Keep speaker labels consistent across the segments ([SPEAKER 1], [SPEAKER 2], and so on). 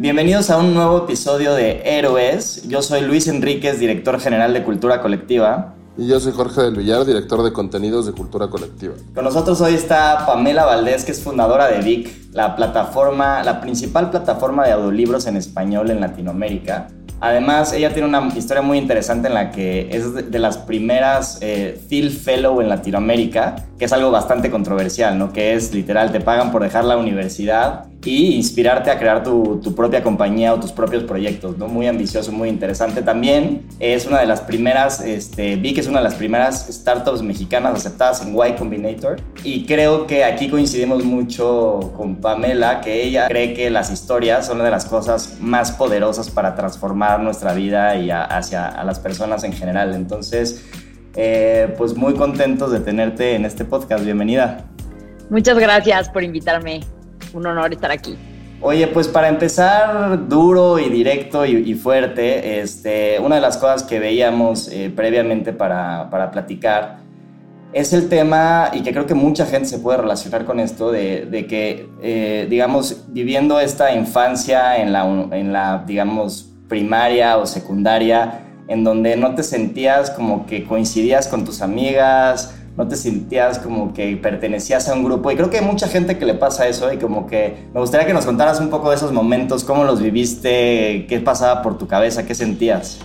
[SPEAKER 1] Bienvenidos a un nuevo episodio de Héroes. Yo soy Luis Enríquez, director general de Cultura Colectiva.
[SPEAKER 2] Y yo soy Jorge del Villar, director de contenidos de Cultura Colectiva.
[SPEAKER 1] Con nosotros hoy está Pamela Valdés, que es fundadora de VIC, la plataforma, la principal plataforma de audiolibros en español en Latinoamérica. Además, ella tiene una historia muy interesante en la que es de las primeras eh, Phil Fellow en Latinoamérica, que es algo bastante controversial, ¿no? Que es literal, te pagan por dejar la universidad y inspirarte a crear tu, propia compañía o tus propios proyectos, ¿no? Muy ambicioso, muy interesante. También es una de las primeras, este, vi que es una de las primeras startups mexicanas aceptadas en Y Combinator y creo que aquí coincidimos mucho con Pamela, que ella cree que las historias son una de las cosas más poderosas para transformar nuestra vida y hacia a las personas en general. Entonces, eh, pues muy contentos de tenerte en este podcast. Bienvenida.
[SPEAKER 3] Muchas gracias por invitarme un honor estar aquí.
[SPEAKER 1] Oye, pues para empezar duro y directo y, fuerte, este, una de las cosas que veíamos eh, previamente para, para, platicar es el tema, y que creo que mucha gente se puede relacionar con esto, de, de que, eh, digamos, viviendo esta infancia en la, en la, digamos, primaria o secundaria, en donde no te sentías como que coincidías con tus amigas, no te sentías como que pertenecías a un grupo. Y creo que hay mucha gente que le pasa eso y como que me gustaría que nos contaras un poco de esos momentos, cómo los viviste, qué pasaba por tu cabeza, qué sentías.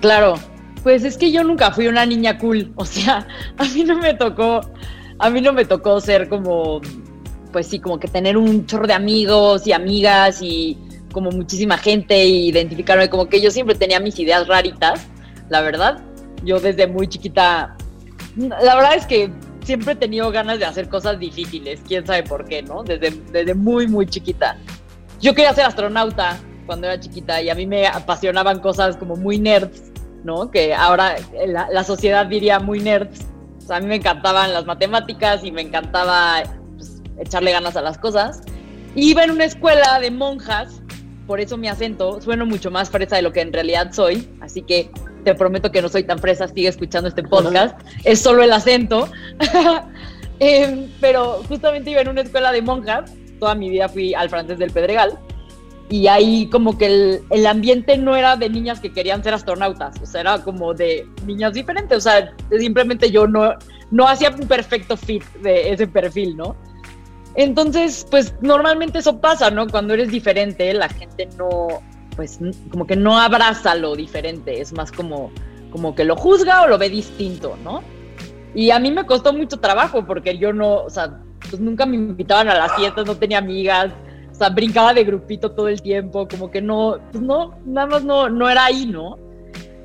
[SPEAKER 3] Claro, pues es que yo nunca fui una niña cool, o sea, a mí no me tocó, a mí no me tocó ser como, pues sí, como que tener un chorro de amigos y amigas y como muchísima gente e identificarme como que yo siempre tenía mis ideas raritas, la verdad. Yo desde muy chiquita la verdad es que siempre he tenido ganas de hacer cosas difíciles, quién sabe por qué, ¿no? Desde, desde muy, muy chiquita. Yo quería ser astronauta cuando era chiquita y a mí me apasionaban cosas como muy nerds, ¿no? Que ahora la, sociedad diría muy nerds. O sea, a mí me encantaban las matemáticas y me encantaba pues, echarle ganas a las cosas. iba en una escuela de monjas, por eso mi acento suena mucho más fresa de lo que en realidad soy, así que te prometo que no soy tan fresa, sigue escuchando este podcast, es solo el acento. Em, pero justamente iba en una escuela de monjas, toda mi vida fui al francés del Pedregal, y ahí como que el, el, ambiente no era de niñas que querían ser astronautas, o sea, era como de niñas diferentes, o sea, simplemente yo no, no hacía un perfecto fit de ese perfil, ¿no? Entonces, pues normalmente eso pasa, ¿no? Cuando eres diferente, la gente no, pues como que no abraza lo diferente, es más como, como que lo juzga o lo ve distinto, ¿no? Y a mí me costó mucho trabajo porque yo no, o sea, pues nunca me invitaban a las fiestas, no tenía amigas, o sea, brincaba de grupito todo el tiempo, como que no, pues no, nada más no, no era ahí, ¿no?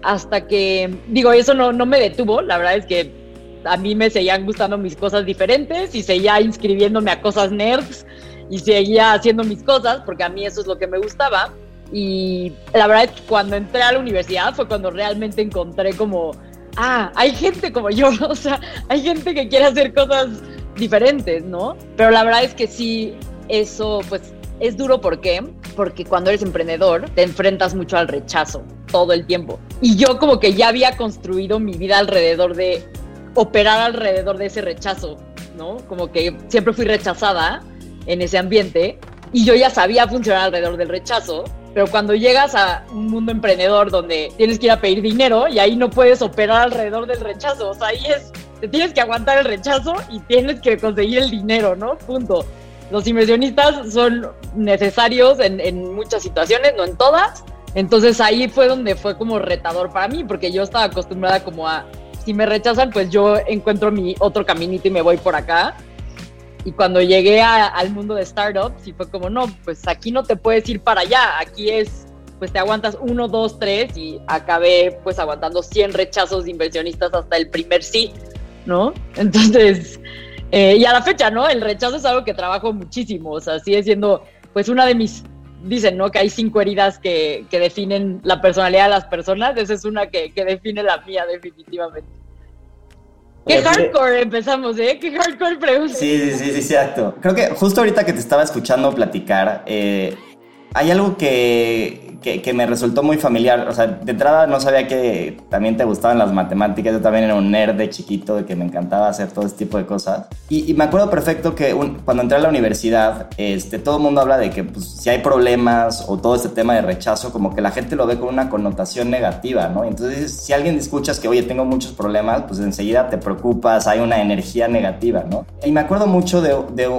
[SPEAKER 3] Hasta que, digo, eso no, no me detuvo, la verdad es que a mí me seguían gustando mis cosas diferentes y seguía inscribiéndome a cosas nerds y seguía haciendo mis cosas porque a mí eso es lo que me gustaba Y la verdad es que cuando entré a la universidad fue cuando realmente encontré como, ah, hay gente como yo, o sea, hay gente que quiere hacer cosas diferentes, ¿no? Pero la verdad es que sí, eso pues es duro, ¿por qué? Porque cuando eres emprendedor te enfrentas mucho al rechazo todo el tiempo. Y yo como que ya había construido mi vida alrededor de operar alrededor de ese rechazo, ¿no? Como que siempre fui rechazada en ese ambiente y yo ya sabía funcionar alrededor del rechazo, pero cuando llegas a un mundo emprendedor donde tienes que ir a pedir dinero y ahí no puedes operar alrededor del rechazo, o sea, ahí es, te tienes que aguantar el rechazo y tienes que conseguir el dinero, ¿no? Punto. Los inversionistas son necesarios en, en muchas situaciones, no en todas. Entonces ahí fue donde fue como retador para mí, porque yo estaba acostumbrada como a, si me rechazan, pues yo encuentro mi otro caminito y me voy por acá. Y cuando llegué al mundo de startups, y fue como, no, pues aquí no te puedes ir para allá, aquí es, pues te aguantas uno, dos, tres, y acabé pues aguantando 100 rechazos de inversionistas hasta el primer sí, ¿no? Entonces, eh, y a la fecha, ¿no? El rechazo es algo que trabajo muchísimo, o sea, sigue siendo pues una de mis, dicen, ¿no? Que hay cinco heridas que, que definen la personalidad de las personas, esa es una que, que define la mía definitivamente. Qué hardcore empezamos, ¿eh? Qué hardcore pregunta.
[SPEAKER 1] Sí, sí, sí, sí, exacto. Creo que justo ahorita que te estaba escuchando platicar, eh, hay algo que, que, me resultó muy familiar. O sea, de entrada no sabía que también te gustaban las matemáticas. Yo también era un nerd de chiquito, de que me encantaba hacer todo este tipo de cosas. Y, me acuerdo perfecto que cuando entré a la universidad, este, todo el mundo habla de que pues, si hay problemas o todo este tema de rechazo, como que la gente lo ve con una connotación negativa, ¿no? Entonces, si alguien escuchas que, oye, tengo muchos problemas, pues enseguida te preocupas, hay una energía negativa, ¿no? Y me acuerdo mucho de, de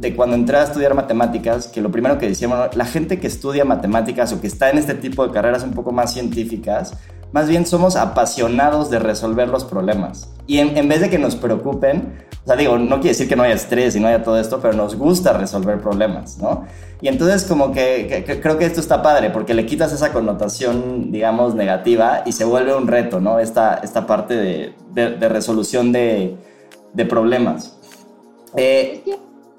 [SPEAKER 1] de cuando entré a estudiar matemáticas, que lo primero que decíamos, la gente que estudia matemáticas o que está en este tipo de carreras un poco más científicas, más bien somos apasionados de resolver los problemas. Y en, vez de que nos preocupen, o sea, digo, no quiere decir que no haya estrés y no haya todo esto, pero nos gusta resolver problemas, ¿no? Y entonces como que, creo que esto está padre, porque le quitas esa connotación, digamos, negativa y se vuelve un reto, ¿no? Esta, esta parte de, de, resolución de, de problemas.
[SPEAKER 3] Eh,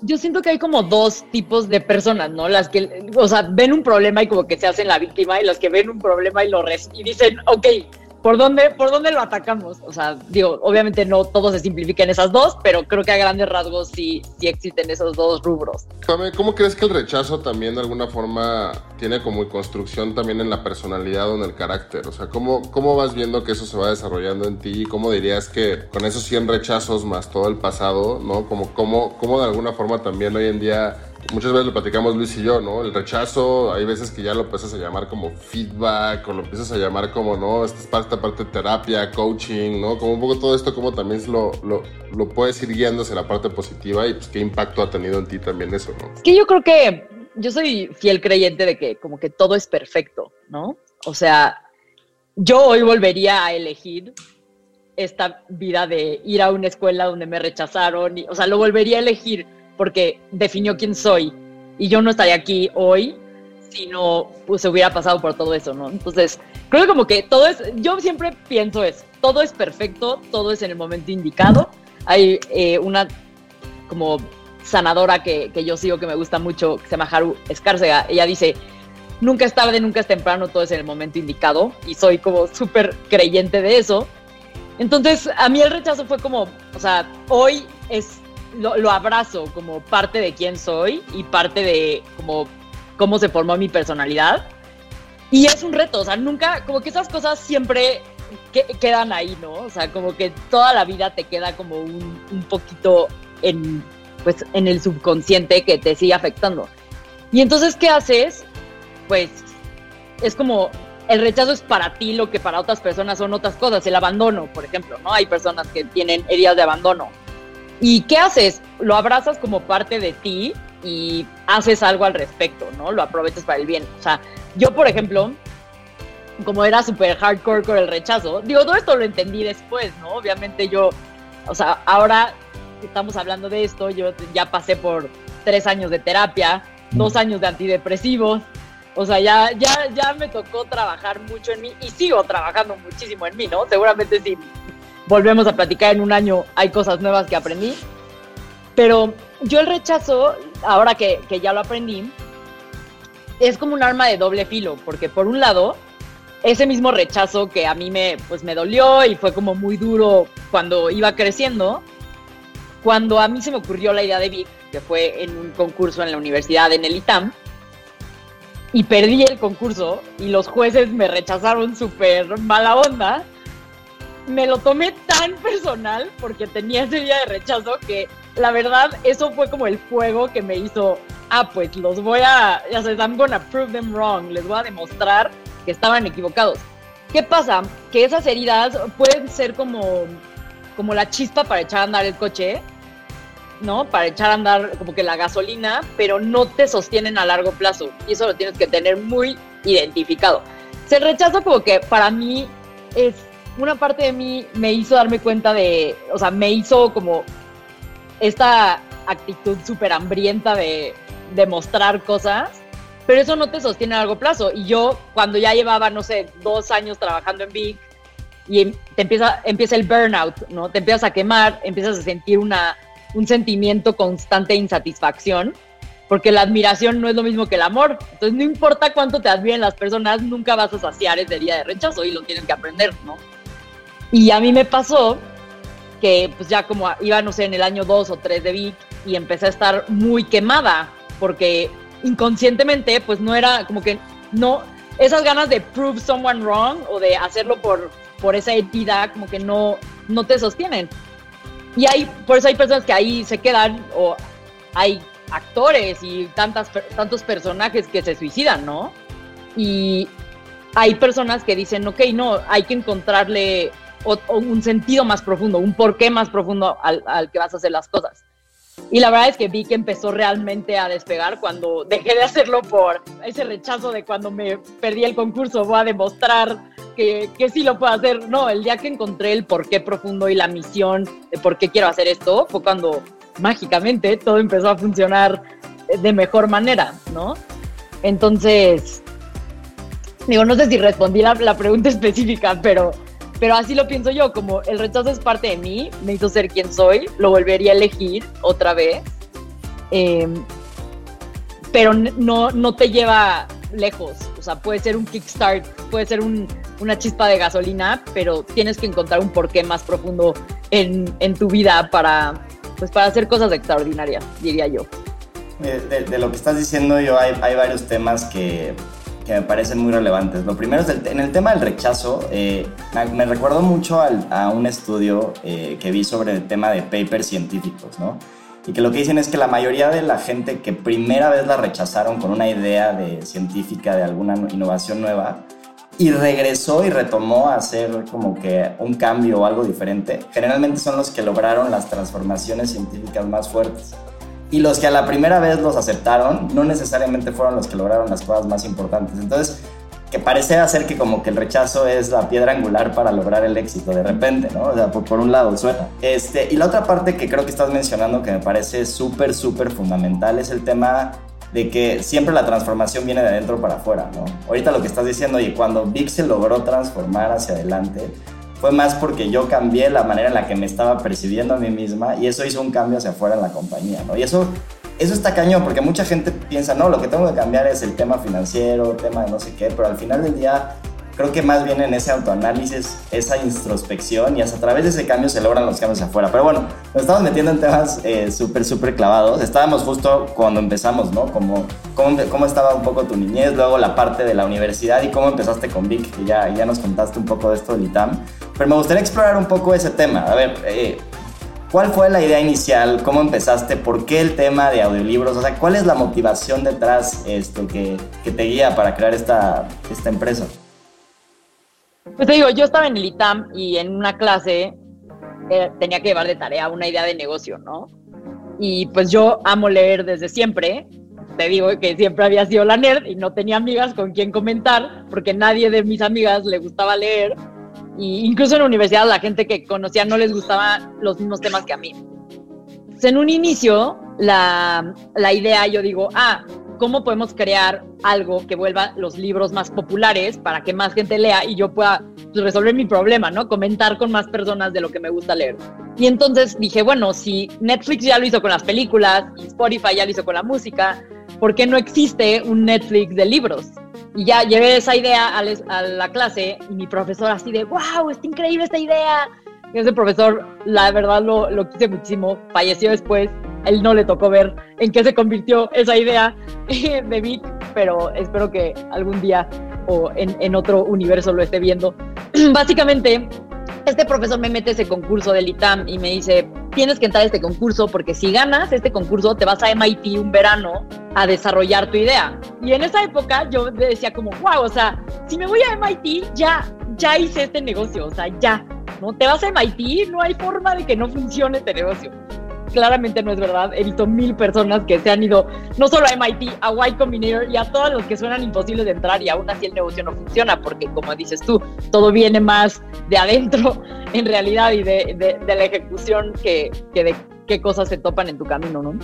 [SPEAKER 3] yo siento que hay como dos tipos de personas, ¿no? Las que, o sea, ven un problema y como que se hacen la víctima y los que ven un problema y lo res y dicen, ok, ¿por dónde, ¿por dónde lo atacamos? O sea, digo, obviamente no todo se simplifica en esas dos, pero creo que a grandes rasgos sí, sí existen esos dos rubros.
[SPEAKER 2] ¿Cómo crees que el rechazo también de alguna forma tiene como construcción también en la personalidad o en el carácter? O sea, ¿cómo, cómo vas viendo que eso se va desarrollando en ti? ¿Cómo dirías que con esos 100 rechazos más todo el pasado, ¿no? Como, cómo, cómo de alguna forma también hoy en día muchas veces lo platicamos Luis y yo, ¿no? El rechazo, hay veces que ya lo empiezas a llamar como feedback, o lo empiezas a llamar como, ¿no? Esta es parte, parte de terapia, coaching, ¿no? Como un poco todo esto, como también lo, lo, lo puedes ir guiando hacia la parte positiva y pues qué impacto ha tenido en ti también eso, ¿no?
[SPEAKER 3] Es que yo creo que yo soy fiel creyente de que como que todo es perfecto, ¿no? O sea, yo hoy volvería a elegir esta vida de ir a una escuela donde me rechazaron, y, o sea, lo volvería a elegir porque definió quién soy. Y yo no estaría aquí hoy si no pues, hubiera pasado por todo eso, ¿no? Entonces, creo que como que todo es, yo siempre pienso es, todo es perfecto, todo es en el momento indicado. Hay eh, una como sanadora que, que, yo sigo que me gusta mucho, que se llama Haru Escárcega. Ella dice, nunca es tarde, nunca es temprano, todo es en el momento indicado. Y soy como súper creyente de eso. Entonces, a mí el rechazo fue como, o sea, hoy es lo, abrazo como parte de quién soy y parte de como cómo se formó mi personalidad. Y es un reto, o sea, nunca, como que esas cosas siempre quedan ahí, ¿no? O sea, como que toda la vida te queda como un, un poquito en, pues, en el subconsciente que te sigue afectando. Y entonces, ¿qué haces? Pues es como el rechazo es para ti lo que para otras personas son otras cosas, el abandono, por ejemplo, ¿no? Hay personas que tienen heridas de abandono ¿Y qué haces? Lo abrazas como parte de ti y haces algo al respecto, ¿no? Lo aprovechas para el bien. O sea, yo, por ejemplo, como era súper hardcore con el rechazo, digo, todo esto lo entendí después, ¿no? Obviamente yo, o sea, ahora estamos hablando de esto, yo ya pasé por tres años de terapia, dos años de antidepresivos, o sea, ya, ya, ya me tocó trabajar mucho en mí y sigo trabajando muchísimo en mí, ¿no? Seguramente sí volvemos a platicar en un año, hay cosas nuevas que aprendí. Pero yo el rechazo, ahora que, ya lo aprendí, es como un arma de doble filo, porque por un lado, ese mismo rechazo que a mí me, pues me dolió y fue como muy duro cuando iba creciendo, cuando a mí se me ocurrió la idea de Vic, que fue en un concurso en la universidad en el ITAM, y perdí el concurso y los jueces me rechazaron súper mala onda, me lo tomé tan personal porque tenía ese día de rechazo que la verdad eso fue como el fuego que me hizo, ah, pues los voy a, ya sabes, I'm gonna prove them wrong, les voy a demostrar que estaban equivocados. ¿Qué pasa? Que esas heridas pueden ser como, como la chispa para echar a andar el coche, ¿no? Para echar a andar como que la gasolina, pero no te sostienen a largo plazo. Y eso lo tienes que tener muy identificado. Se rechazo como que para mí es una parte de mí me hizo darme cuenta de, o sea, me hizo como esta actitud súper hambrienta de, demostrar cosas, pero eso no te sostiene a largo plazo. Y yo, cuando ya llevaba, no sé, dos años trabajando en Big, y te empieza, empieza el burnout, ¿no? Te empiezas a quemar, empiezas a sentir una, un sentimiento constante de insatisfacción, porque la admiración no es lo mismo que el amor. Entonces, no importa cuánto te admiren las personas, nunca vas a saciar ese día de rechazo y lo tienes que aprender, ¿no? Y a mí me pasó que pues ya como iba, no sé, en el año 2 o 3 de Vic y empecé a estar muy quemada porque inconscientemente pues no era como que no, esas ganas de prove someone wrong o de hacerlo por, por esa entidad como que no, no te sostienen. Y hay, por eso hay personas que ahí se quedan o hay actores y tantas, tantos personajes que se suicidan, ¿no? Y hay personas que dicen, ok, no, hay que encontrarle o, un sentido más profundo, un porqué más profundo al, que vas a hacer las cosas. Y la verdad es que vi que empezó realmente a despegar cuando dejé de hacerlo por ese rechazo de cuando me perdí el concurso, voy a demostrar que, que sí lo puedo hacer. No, el día que encontré el porqué profundo y la misión de por qué quiero hacer esto, fue cuando mágicamente todo empezó a funcionar de mejor manera, ¿no? Entonces, digo, no sé si respondí la, la pregunta específica, pero pero así lo pienso yo, como el rechazo es parte de mí, me hizo ser quien soy, lo volvería a elegir otra vez, em, pero no, no te lleva lejos, o sea, puede ser un kickstart, puede ser una chispa de gasolina, pero tienes que encontrar un porqué más profundo en, en tu vida para, pues, para hacer cosas extraordinarias, diría yo.
[SPEAKER 1] De, lo que estás diciendo yo hay varios temas que que me parecen muy relevantes. Lo primero es en el tema del rechazo, eh, me, recuerdo mucho a un estudio eh, que vi sobre el tema de papers científicos, ¿no? Y que lo que dicen es que la mayoría de la gente que primera vez la rechazaron con una idea de científica de alguna innovación nueva y regresó y retomó a hacer como que un cambio o algo diferente, generalmente son los que lograron las transformaciones científicas más fuertes. Y los que a la primera vez los aceptaron no necesariamente fueron los que lograron las cosas más importantes. Entonces, que parece ser que como que el rechazo es la piedra angular para lograr el éxito de repente, ¿no? O sea, por, un lado suena. Este, y la otra parte que creo que estás mencionando que me parece súper, súper fundamental es el tema de que siempre la transformación viene de adentro para afuera, ¿no? Ahorita lo que estás diciendo, y cuando Vic se logró transformar hacia adelante, fue más porque yo cambié la manera en la que me estaba percibiendo a mí misma y eso hizo un cambio hacia afuera en la compañía, ¿no? Y eso, eso está cañón porque mucha gente piensa, no, lo que tengo que cambiar es el tema financiero, tema de no sé qué, pero al final del día creo que más bien en ese autoanálisis, esa introspección y hasta a través de ese cambio se logran los cambios afuera. Pero bueno, nos estamos metiendo en temas eh, súper, súper clavados. Estábamos justo cuando empezamos, ¿no? Como, cómo, cómo, estaba un poco tu niñez, luego la parte de la universidad y cómo empezaste con Vic, que ya, ya nos contaste un poco de esto del ITAM. Pero me gustaría explorar un poco ese tema. A ver, eh, ¿Cuál fue la idea inicial? ¿Cómo empezaste? ¿Por qué el tema de audiolibros? O sea, ¿cuál es la motivación detrás esto que, que te guía para crear esta, esta empresa?
[SPEAKER 3] Pues te digo, yo estaba en el ITAM y en una clase eh, tenía que llevar de tarea una idea de negocio, ¿no? Y pues yo amo leer desde siempre. Te digo que siempre había sido la nerd y no tenía amigas con quien comentar porque nadie de mis amigas le gustaba leer. Y incluso en la universidad la gente que conocía no les gustaban los mismos temas que a mí. en un inicio, la, la idea, yo digo, ah, cómo podemos crear algo que vuelva los libros más populares para que más gente lea y yo pueda pues, resolver mi problema, ¿no? Comentar con más personas de lo que me gusta leer. Y entonces dije, bueno, si Netflix ya lo hizo con las películas y Spotify ya lo hizo con la música, ¿por qué no existe un Netflix de libros? Y ya llevé esa idea a, la clase y mi profesor así de, wow, está increíble esta idea. Ese profesor, la verdad, lo, lo quise muchísimo. Falleció después. Él no le tocó ver en qué se convirtió esa idea de Vic, pero espero que algún día o en, en otro universo lo esté viendo. Básicamente, este profesor me mete ese concurso del ITAM y me dice, tienes que entrar a este concurso porque si ganas este concurso te vas a MIT un verano a desarrollar tu idea. Y en esa época yo decía como, wow, o sea, si me voy a MIT ya, ya hice este negocio, o sea, ya, ¿no? Te vas a MIT, no hay forma de que no funcione este negocio claramente no es verdad. He visto mil personas que se han ido no solo a MIT, a Y Combinator y a todos los que suenan imposibles de entrar y aún así el negocio no funciona porque como dices tú, todo viene más de adentro en realidad y de, de, la ejecución que, que, de qué cosas se topan en tu camino, ¿no?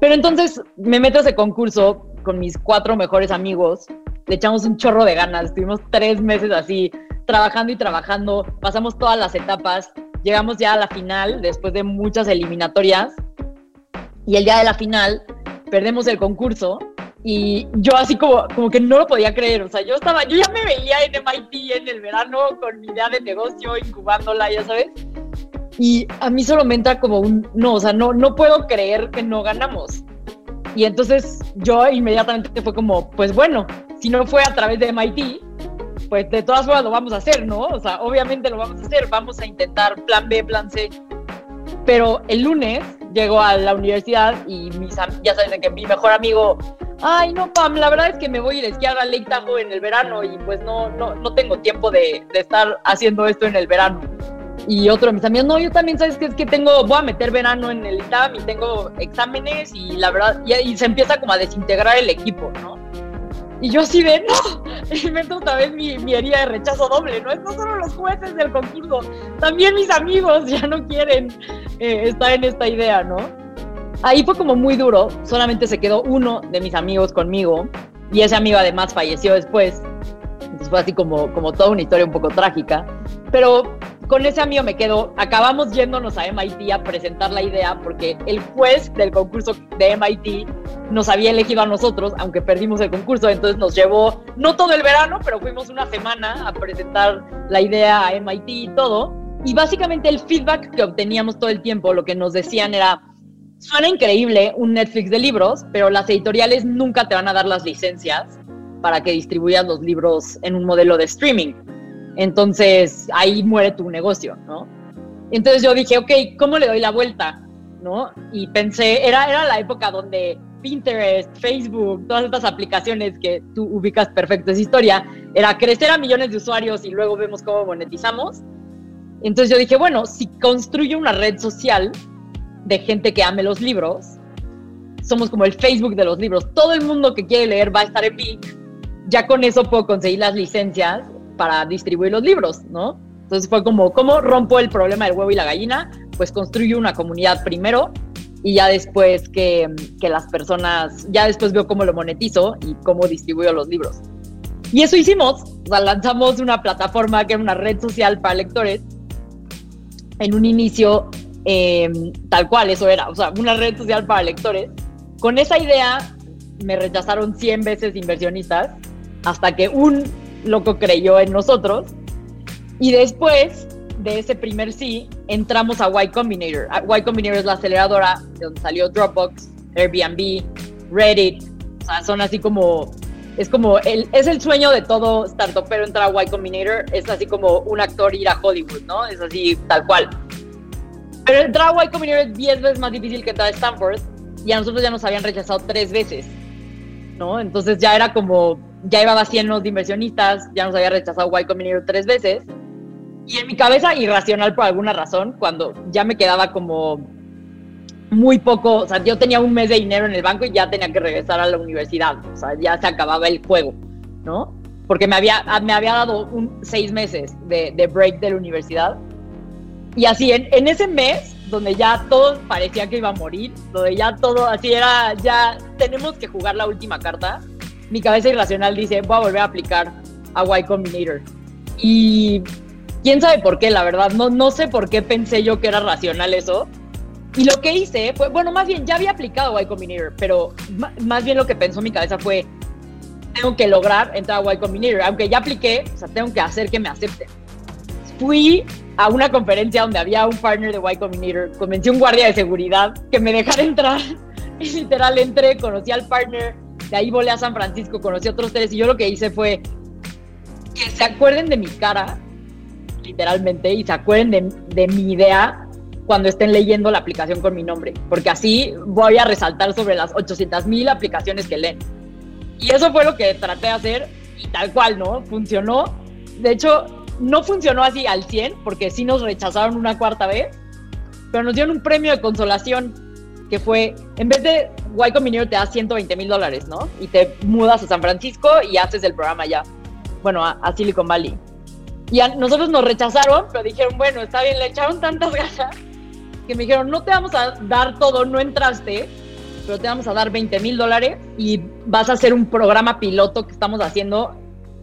[SPEAKER 3] Pero entonces me meto a ese concurso con mis cuatro mejores amigos, le echamos un chorro de ganas, estuvimos tres meses así trabajando y trabajando, pasamos todas las etapas llegamos ya a la final después de muchas eliminatorias y el día de la final perdemos el concurso y yo así como, como que no lo podía creer, o sea, yo estaba, yo ya me veía en MIT en el verano con mi idea de negocio, incubándola, ya sabes, y a mí solo me entra como un, no, o sea, no, no puedo creer que no ganamos. Y entonces yo inmediatamente fue como, pues bueno, si no fue a través de MIT, pues de todas formas lo vamos a hacer, ¿no? O sea, obviamente lo vamos a hacer, vamos a intentar plan B, plan C. Pero el lunes llego a la universidad y mis, ya saben que mi mejor amigo, ay no Pam, la verdad es que me voy a ir a esquiar en el verano y pues no, no, no tengo tiempo de, de estar haciendo esto en el verano. Y otro de mis amigos, no, yo también sabes que es que tengo, voy a meter verano en el ITAM y tengo exámenes y la verdad, y, y se empieza como a desintegrar el equipo, ¿no? Y yo así de, no, invento otra vez mi, mi, herida de rechazo doble, ¿no? Es no solo los jueces del concurso, también mis amigos ya no quieren eh, estar en esta idea, ¿no? Ahí fue como muy duro, solamente se quedó uno de mis amigos conmigo y ese amigo además falleció después. Entonces fue así como, como toda una historia un poco trágica. Pero con ese amigo me quedo, acabamos yéndonos a MIT a presentar la idea porque el juez del concurso de MIT nos había elegido a nosotros, aunque perdimos el concurso, entonces nos llevó, no todo el verano, pero fuimos una semana a presentar la idea a MIT y todo. Y básicamente el feedback que obteníamos todo el tiempo, lo que nos decían era, suena increíble un Netflix de libros, pero las editoriales nunca te van a dar las licencias para que distribuyas los libros en un modelo de streaming. Entonces ahí muere tu negocio, ¿no? Entonces yo dije, ok, ¿cómo le doy la vuelta? ¿No? Y pensé, era, era la época donde Pinterest, Facebook, todas estas aplicaciones que tú ubicas perfecto esa historia, era crecer a millones de usuarios y luego vemos cómo monetizamos. Entonces yo dije, bueno, si construyo una red social de gente que ame los libros, somos como el Facebook de los libros. Todo el mundo que quiere leer va a estar en Big. Ya con eso puedo conseguir las licencias para distribuir los libros, ¿no? Entonces fue como, ¿cómo rompo el problema del huevo y la gallina? Pues construyo una comunidad primero y ya después que, que, las personas, ya después veo cómo lo monetizo y cómo distribuyo los libros. Y eso hicimos, o sea, lanzamos una plataforma que era una red social para lectores. En un inicio, em, tal cual, eso era, o sea, una red social para lectores. Con esa idea me rechazaron 100 veces inversionistas hasta que un loco creyó en nosotros. Y después de ese primer sí, entramos a Y Combinator. Y Combinator es la aceleradora de donde salió Dropbox, Airbnb, Reddit. O sea, son así como. Es como. El, es el sueño de todo startup, pero entrar a Y Combinator es así como un actor ir a Hollywood, ¿no? Es así, tal cual. Pero entrar a Y Combinator es 10 veces más difícil que entrar a Stanford. Y a nosotros ya nos habían rechazado tres veces, ¿no? Entonces ya era como ya iba llenos de inversionistas, ya nos había rechazado Y Combinator tres veces. Y en mi cabeza, irracional por alguna razón, cuando ya me quedaba como muy poco, o sea, yo tenía un mes de dinero en el banco y ya tenía que regresar a la universidad, o sea, ya se acababa el juego, ¿no? Porque me había, me había dado seis meses de, de break de la universidad. Y así, en, en ese mes, donde ya todo parecía que iba a morir, donde ya todo, así era, ya tenemos que jugar la última carta, mi cabeza irracional dice, voy a volver a aplicar a Y Combinator. Y quién sabe por qué, la verdad. No, no sé por qué pensé yo que era racional eso. Y lo que hice fue, bueno, más bien ya había aplicado a Y Combinator, pero más bien lo que pensó mi cabeza fue, tengo que lograr entrar a Y Combinator. Aunque ya apliqué, o sea, tengo que hacer que me acepten. Fui a una conferencia donde había un partner de Y Combinator, convencí a un guardia de seguridad que me dejara entrar. Y literal entré, conocí al partner, de ahí volé a San Francisco, conocí a otros tres y yo lo que hice fue que se acuerden de mi cara, literalmente, y se acuerden de, de mi idea cuando estén leyendo la aplicación con mi nombre, porque así voy a resaltar sobre las 800 mil aplicaciones que leen. Y eso fue lo que traté de hacer y tal cual, ¿no? Funcionó. De hecho, no funcionó así al 100, porque sí nos rechazaron una cuarta vez, pero nos dieron un premio de consolación, que fue, en vez de Y Combinator te da 120 mil dólares, ¿no? Y te mudas a San Francisco y haces el programa allá, bueno, a, a Silicon Valley. Y a nosotros nos rechazaron, pero dijeron, bueno, está bien, le echaron tantas ganas que me dijeron, no te vamos a dar todo, no entraste, pero te vamos a dar 20 mil dólares y vas a hacer un programa piloto que estamos haciendo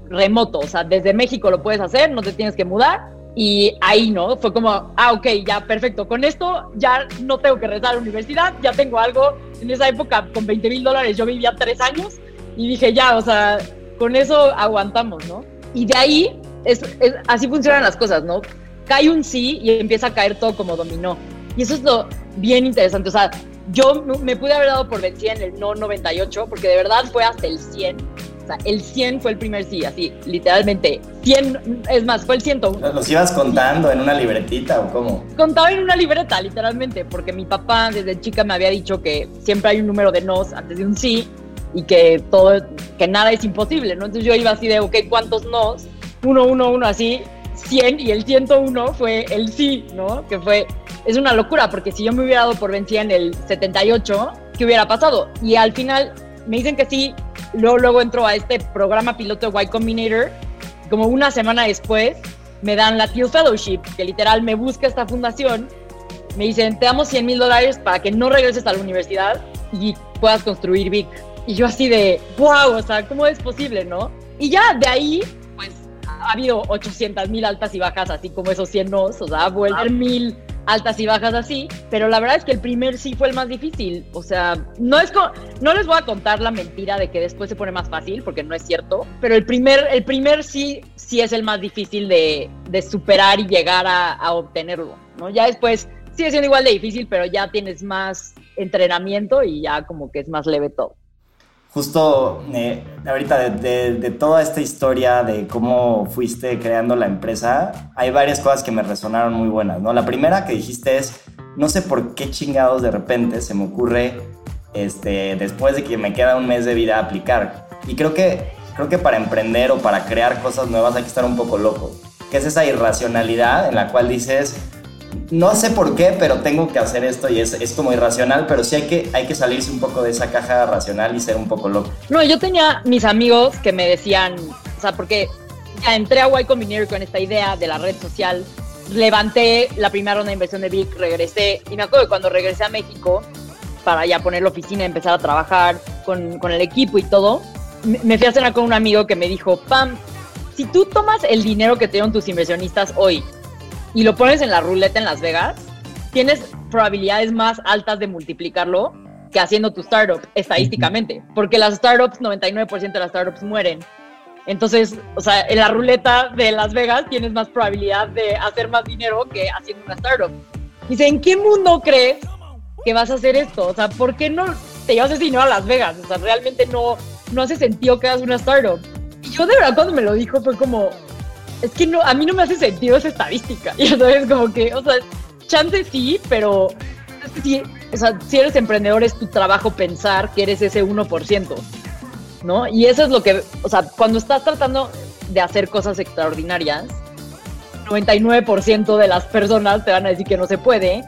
[SPEAKER 3] remoto, o sea, desde México lo puedes hacer, no te tienes que mudar. Y ahí, ¿no? Fue como, ah, ok, ya, perfecto. Con esto ya no tengo que rezar a la universidad, ya tengo algo. En esa época, con 20 mil dólares, yo vivía tres años y dije, ya, o sea, con eso aguantamos, ¿no? Y de ahí, es, así funcionan las cosas, ¿no? Cae un sí y empieza a caer todo como dominó. Y eso es lo bien interesante. O sea, yo me pude haber dado por vencida en el no 98, porque de verdad fue hasta el 100. Sea, el 100 fue el primer sí, así, literalmente. 100, es más, fue el 101.
[SPEAKER 1] ¿Los ibas contando en una libretita o cómo?
[SPEAKER 3] Contaba en una libreta, literalmente, porque mi papá desde chica me había dicho que siempre hay un número de nos antes de un sí y que todo, que nada es imposible, ¿no? Entonces yo iba así de, ok, ¿cuántos nos? Uno, uno, uno, así, 100 y el 101 fue el sí, ¿no? Que fue, es una locura, porque si yo me hubiera dado por vencida en el 78, ¿qué hubiera pasado? Y al final me dicen que sí, luego, luego entro a este programa piloto de Y Combinator, como una semana después me dan la Teal Fellowship, que literal me busca esta fundación, me dicen, te damos 100 mil dólares para que no regreses a la universidad y puedas construir Vic. Y yo así de, wow, o sea, ¿cómo es posible, no? Y ya de ahí ha habido 800 mil altas y bajas, así como esos 100 nos, o sea, vuelven ah. mil altas y bajas así, pero la verdad es que el primer sí fue el más difícil, o sea, no es no les voy a contar la mentira de que después se pone más fácil, porque no es cierto, pero el primer, el primer sí, sí es el más difícil de, de superar y llegar a, a obtenerlo, ¿no? Ya después sigue siendo igual de difícil, pero ya tienes más entrenamiento y ya como que es más leve todo
[SPEAKER 1] justo eh, ahorita de, toda esta historia de cómo fuiste creando la empresa, hay varias cosas que me resonaron muy buenas, ¿no? La primera que dijiste es, no sé por qué chingados de repente se me ocurre, este, después de que me queda un mes de vida, aplicar. Y creo que, creo que para emprender o para crear cosas nuevas hay que estar un poco loco. Que es esa irracionalidad en la cual dices, no sé por qué, pero tengo que hacer esto y es, es, como irracional, pero sí hay que, hay que salirse un poco de esa caja racional y ser un poco loco.
[SPEAKER 3] No, yo tenía mis amigos que me decían, o sea, porque ya entré a Y Combinator con esta idea de la red social, levanté la primera ronda de inversión de Vic, regresé, y me acuerdo que cuando regresé a México, para ya poner la oficina empezar a trabajar con, con el equipo y todo, me fui a cenar con un amigo que me dijo, Pam, si tú tomas el dinero que te dieron tus inversionistas hoy y lo pones en la ruleta en Las Vegas, tienes probabilidades más altas de multiplicarlo que haciendo tu startup estadísticamente, porque las startups, 99% de las startups mueren. Entonces, o sea, en la ruleta de Las Vegas tienes más probabilidad de hacer más dinero que haciendo una startup. Dice, ¿en qué mundo crees que vas a hacer esto? O sea, ¿por qué no te llevas ese dinero a Las Vegas? O sea, realmente no, no hace sentido que hagas una startup. Y yo de verdad cuando me lo dijo fue como, es que no, a mí no me hace sentido esa estadística. Y sabes, como que, o sea, chance sí, pero si, o sea, si eres emprendedor es tu trabajo pensar que eres ese 1%, ¿no? Y eso es lo que, o sea, cuando estás tratando de hacer cosas extraordinarias, 99% de las personas te van a decir que no se puede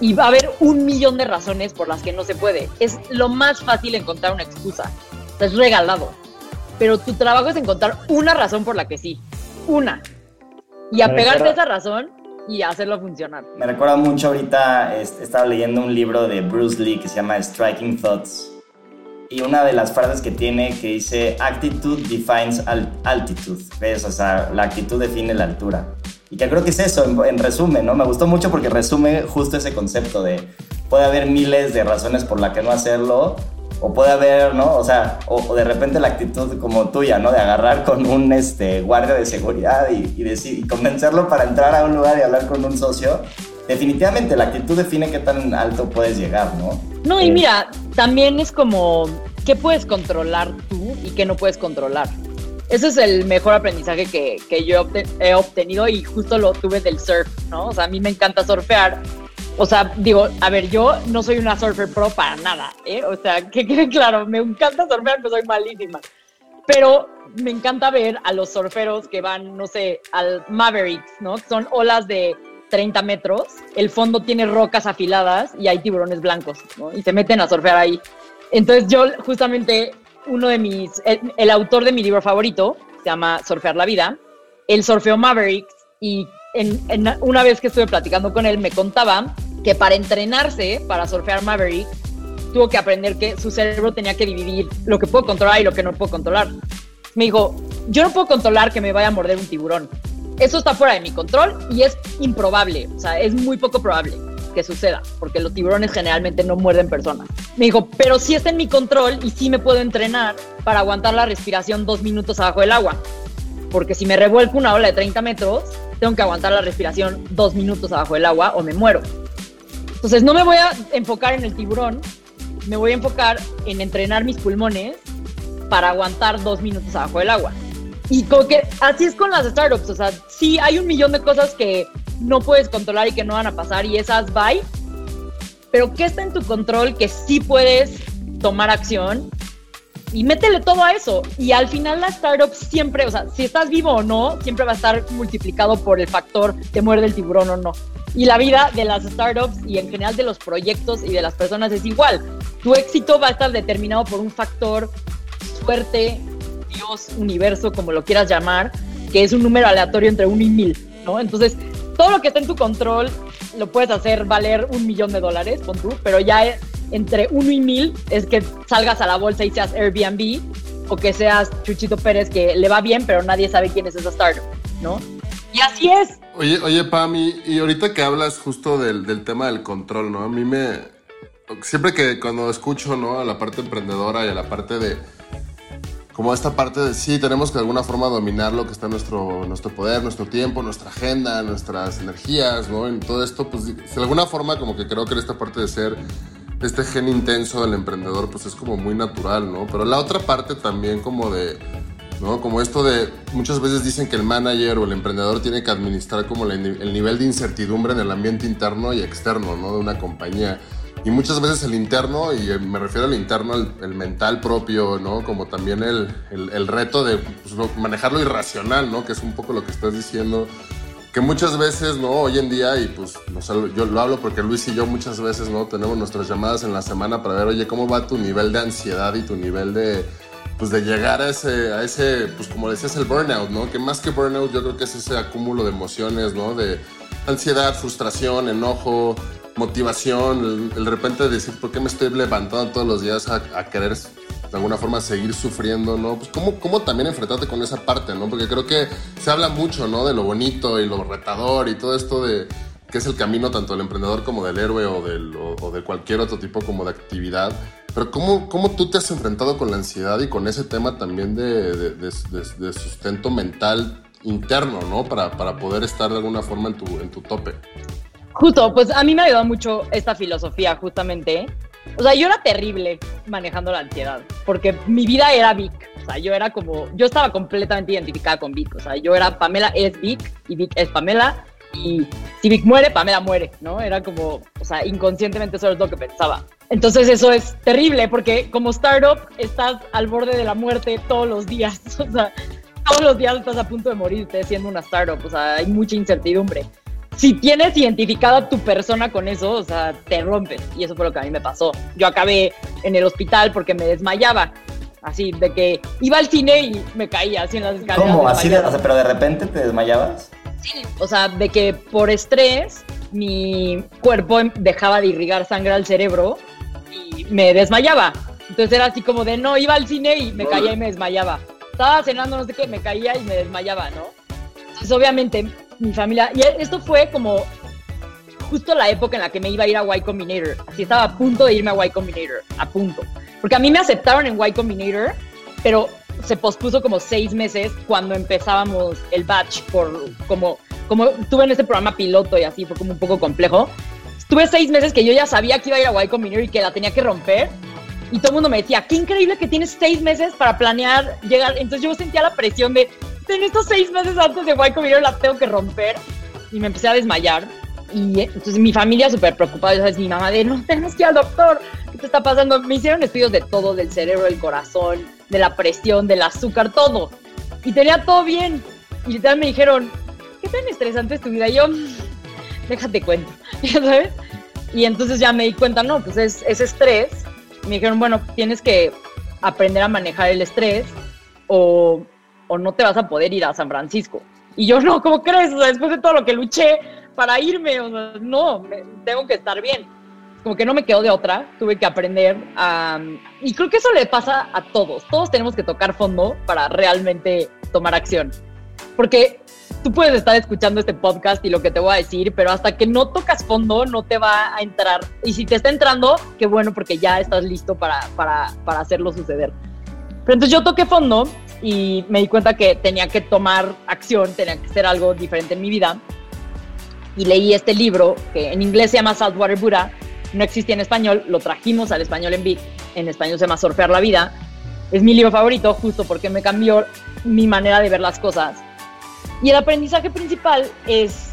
[SPEAKER 3] y va a haber un millón de razones por las que no se puede. Es lo más fácil encontrar una excusa. es regalado. Pero tu trabajo es encontrar una razón por la que sí una. Y apegarte a esa razón y hacerlo funcionar.
[SPEAKER 1] Me recuerda mucho ahorita, estaba leyendo un libro de Bruce Lee que se llama Striking Thoughts. Y una de las frases que tiene que dice, Attitude defines altitude. ¿Ves? O sea, la actitud define la altura. Y que creo que es eso, en, en resumen, ¿no? Me gustó mucho porque resume justo ese concepto de puede haber miles de razones por las que no hacerlo, o puede haber, ¿no? O sea, o, de repente la actitud como tuya, ¿no? De agarrar con un este, guardia de seguridad y, decir, y convencerlo para entrar a un lugar y hablar con un socio. Definitivamente la actitud define qué tan alto puedes llegar, ¿no?
[SPEAKER 3] No, y eh, mira, también es como qué puedes controlar tú y qué no puedes controlar. Ese es el mejor aprendizaje que, que yo he obtenido y justo lo tuve del surf, ¿no? O sea, a mí me encanta surfear o sea, digo, a ver, yo no soy una surfer pro para nada, ¿eh? O sea, que quede claro, me encanta surfear, pero soy malísima. Pero me encanta ver a los surferos que van, no sé, al Mavericks, ¿no? Son olas de 30 metros, el fondo tiene rocas afiladas y hay tiburones blancos, ¿no? Y se meten a surfear ahí. Entonces yo justamente, uno de mis, el, autor de mi libro favorito, se llama Surfear la Vida, él surfeó Mavericks y en, una vez que estuve platicando con él me contaba que para entrenarse para surfear Maverick tuvo que aprender que su cerebro tenía que dividir lo que puedo controlar y lo que no puedo controlar. Me dijo, yo no puedo controlar que me vaya a morder un tiburón. Eso está fuera de mi control y es improbable, o sea, es muy poco probable que suceda, porque los tiburones generalmente no muerden personas. Me dijo, pero sí está en mi control y sí me puedo entrenar para aguantar la respiración dos minutos abajo del agua. Porque si me revuelco una ola de 30 metros, tengo que aguantar la respiración dos minutos abajo del agua o me muero. Entonces no me voy a enfocar en el tiburón, me voy a enfocar en entrenar mis pulmones para aguantar dos minutos abajo del agua. Y como que así es con las startups, o sea, sí hay un millón de cosas que no puedes controlar y que no van a pasar y esas bye, pero ¿qué está en tu control que sí puedes tomar acción y métele todo a eso. Y al final la startup siempre, o sea, si estás vivo o no, siempre va a estar multiplicado por el factor te muerde el tiburón o no. Y la vida de las startups y en general de los proyectos y de las personas es igual. Tu éxito va a estar determinado por un factor suerte, Dios, universo, como lo quieras llamar, que es un número aleatorio entre uno y mil, ¿no? Entonces, todo lo que está en tu control lo puedes hacer valer un millón de dólares, con tú, pero ya entre uno y mil es que salgas a la bolsa y seas Airbnb o que seas Chuchito Pérez que le va bien, pero nadie sabe quién es esa startup, ¿no? Y así es.
[SPEAKER 2] Oye, oye, Pam, y, ahorita que hablas justo del, del, tema del control, ¿no? A mí me... Siempre que cuando escucho, ¿no? A la parte emprendedora y a la parte de como esta parte de sí, tenemos que de alguna forma dominar lo que está en nuestro, nuestro poder, nuestro tiempo, nuestra agenda, nuestras energías, ¿no? En todo esto, pues de alguna forma como que creo que esta parte de ser este gen intenso del emprendedor, pues es como muy natural, ¿no? Pero la otra parte también como de, ¿no? Como esto de, muchas veces dicen que el manager o el emprendedor tiene que administrar como el nivel de incertidumbre en el ambiente interno y externo, ¿no? De una compañía. Y muchas veces el interno, y me refiero al interno, el, mental propio, ¿no? Como también el, el, reto de pues, manejar lo irracional, ¿no? Que es un poco lo que estás diciendo. Que muchas veces, ¿no? Hoy en día, y pues yo lo hablo porque Luis y yo muchas veces, ¿no? Tenemos nuestras llamadas en la semana para ver, oye, ¿cómo va tu nivel de ansiedad y tu nivel de, pues de llegar a ese, a ese, pues como decías, el burnout, ¿no? Que más que burnout yo creo que es ese acúmulo de emociones, ¿no? De ansiedad, frustración, enojo, motivación, el, repente decir, ¿por qué me estoy levantando todos los días a, querer de alguna forma seguir sufriendo, ¿no? Pues cómo, cómo también enfrentarte con esa parte, ¿no? Porque creo que se habla mucho, ¿no? De lo bonito y lo retador y todo esto de que es el camino tanto del emprendedor como del héroe o, del, o, de cualquier otro tipo como de actividad. Pero ¿cómo, ¿cómo, tú te has enfrentado con la ansiedad y con ese tema también de, de, sustento mental interno, ¿no? Para, para, poder estar de alguna forma en tu, en tu tope.
[SPEAKER 3] Justo, pues a mí me ayudado mucho esta filosofía, justamente. O sea, yo era terrible manejando la ansiedad, porque mi vida era Vic. O sea, yo era como, yo estaba completamente identificada con Vic. O sea, yo era Pamela es Vic y Vic es Pamela. Y si Vic muere, Pamela muere, ¿no? Era como, o sea, inconscientemente eso es lo que pensaba. Entonces eso es terrible, porque como startup estás al borde de la muerte todos los días. O sea, todos los días estás a punto de morirte siendo una startup. O sea, hay mucha incertidumbre si tienes identificado a tu persona con eso, o sea, te rompes. Y eso fue lo que a mí me pasó. Yo acabé en el hospital porque me desmayaba. Así, de que iba al cine y me caía así en las escaleras.
[SPEAKER 1] ¿Cómo? ¿Así de, pero de repente te desmayabas?
[SPEAKER 3] Sí, o sea, de que por estrés mi cuerpo dejaba de irrigar sangre al cerebro y me desmayaba. Entonces era así como de, no, iba al cine y me caía y me desmayaba. Estaba cenando, no sé qué, me caía y me desmayaba, ¿no? Entonces obviamente mi familia. Y esto fue como justo la época en la que me iba a ir a Y Combinator. Así estaba a punto de irme a Y Combinator, a punto. Porque a mí me aceptaron en Y Combinator, pero se pospuso como seis meses cuando empezábamos el batch por como como estuve en ese programa piloto y así fue como un poco complejo. Estuve seis meses que yo ya sabía que iba a ir a Y Combinator y que la tenía que romper. Y todo el mundo me decía, qué increíble que tienes seis meses para planear llegar. Entonces yo sentía la presión de, en estos seis meses antes de Y Combinator la tengo que romper. Y me empecé a desmayar. Y eh, entonces mi familia súper preocupada, ¿sabes? Mi mamá de, no, tenemos que ir al doctor. ¿Qué te está pasando? Me hicieron estudios de todo, del cerebro, del corazón, de la presión, del azúcar, todo. Y tenía todo bien. Y literal me dijeron, ¿qué tan estresante es tu vida? Y yo, déjate cuento, ¿sabes? Y entonces ya me di cuenta, no, pues es, es estrés. Me dijeron, bueno, tienes que aprender a manejar el estrés o, o no te vas a poder ir a San Francisco. Y yo, no, ¿cómo crees? O sea, después de todo lo que luché para irme, o sea, no, tengo que estar bien. Como que no me quedó de otra, tuve que aprender a... Y creo que eso le pasa a todos. Todos tenemos que tocar fondo para realmente tomar acción. Porque tú puedes estar escuchando este podcast y lo que te voy a decir, pero hasta que no tocas fondo no te va a entrar. Y si te está entrando, qué bueno porque ya estás listo para, para, para hacerlo suceder. Pero entonces yo toqué fondo y me di cuenta que tenía que tomar acción, tenía que hacer algo diferente en mi vida. Y leí este libro que en inglés se llama Saltwater Buddha, no existía en español, lo trajimos al español en Vic, en español se llama Surfear la Vida. Es mi libro favorito justo porque me cambió mi manera de ver las cosas y el aprendizaje principal es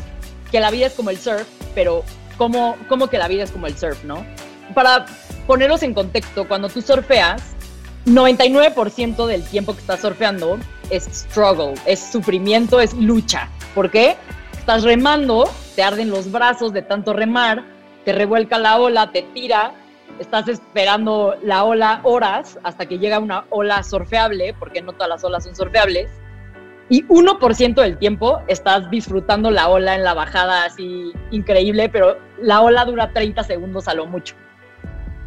[SPEAKER 3] que la vida es como el surf, pero ¿cómo, cómo que la vida es como el surf, no? Para ponerlos en contexto, cuando tú surfeas, 99% del tiempo que estás surfeando es struggle, es sufrimiento, es lucha. ¿Por qué? Estás remando, te arden los brazos de tanto remar, te revuelca la ola, te tira, estás esperando la ola horas hasta que llega una ola surfeable, porque no todas las olas son surfeables y 1% del tiempo estás disfrutando la ola en la bajada así increíble, pero la ola dura 30 segundos a lo mucho.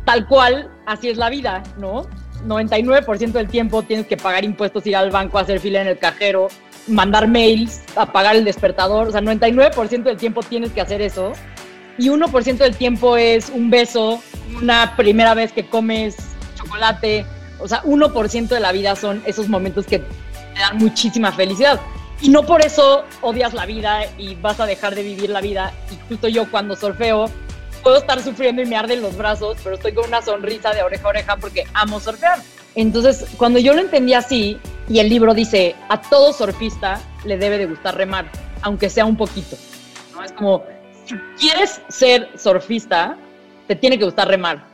[SPEAKER 3] Tal cual, así es la vida, ¿no? 99% del tiempo tienes que pagar impuestos, ir al banco, hacer fila en el cajero, mandar mails, apagar el despertador. O sea, 99% del tiempo tienes que hacer eso. Y 1% del tiempo es un beso, una primera vez que comes chocolate. O sea, 1% de la vida son esos momentos que te dan muchísima felicidad. Y no por eso odias la vida y vas a dejar de vivir la vida. Y justo yo cuando surfeo, puedo estar sufriendo y me arden los brazos, pero estoy con una sonrisa de oreja a oreja porque amo surfear. Entonces, cuando yo lo entendí así, y el libro dice, a todo surfista le debe de gustar remar, aunque sea un poquito. ¿no? Es como, si quieres ser surfista, te tiene que gustar remar.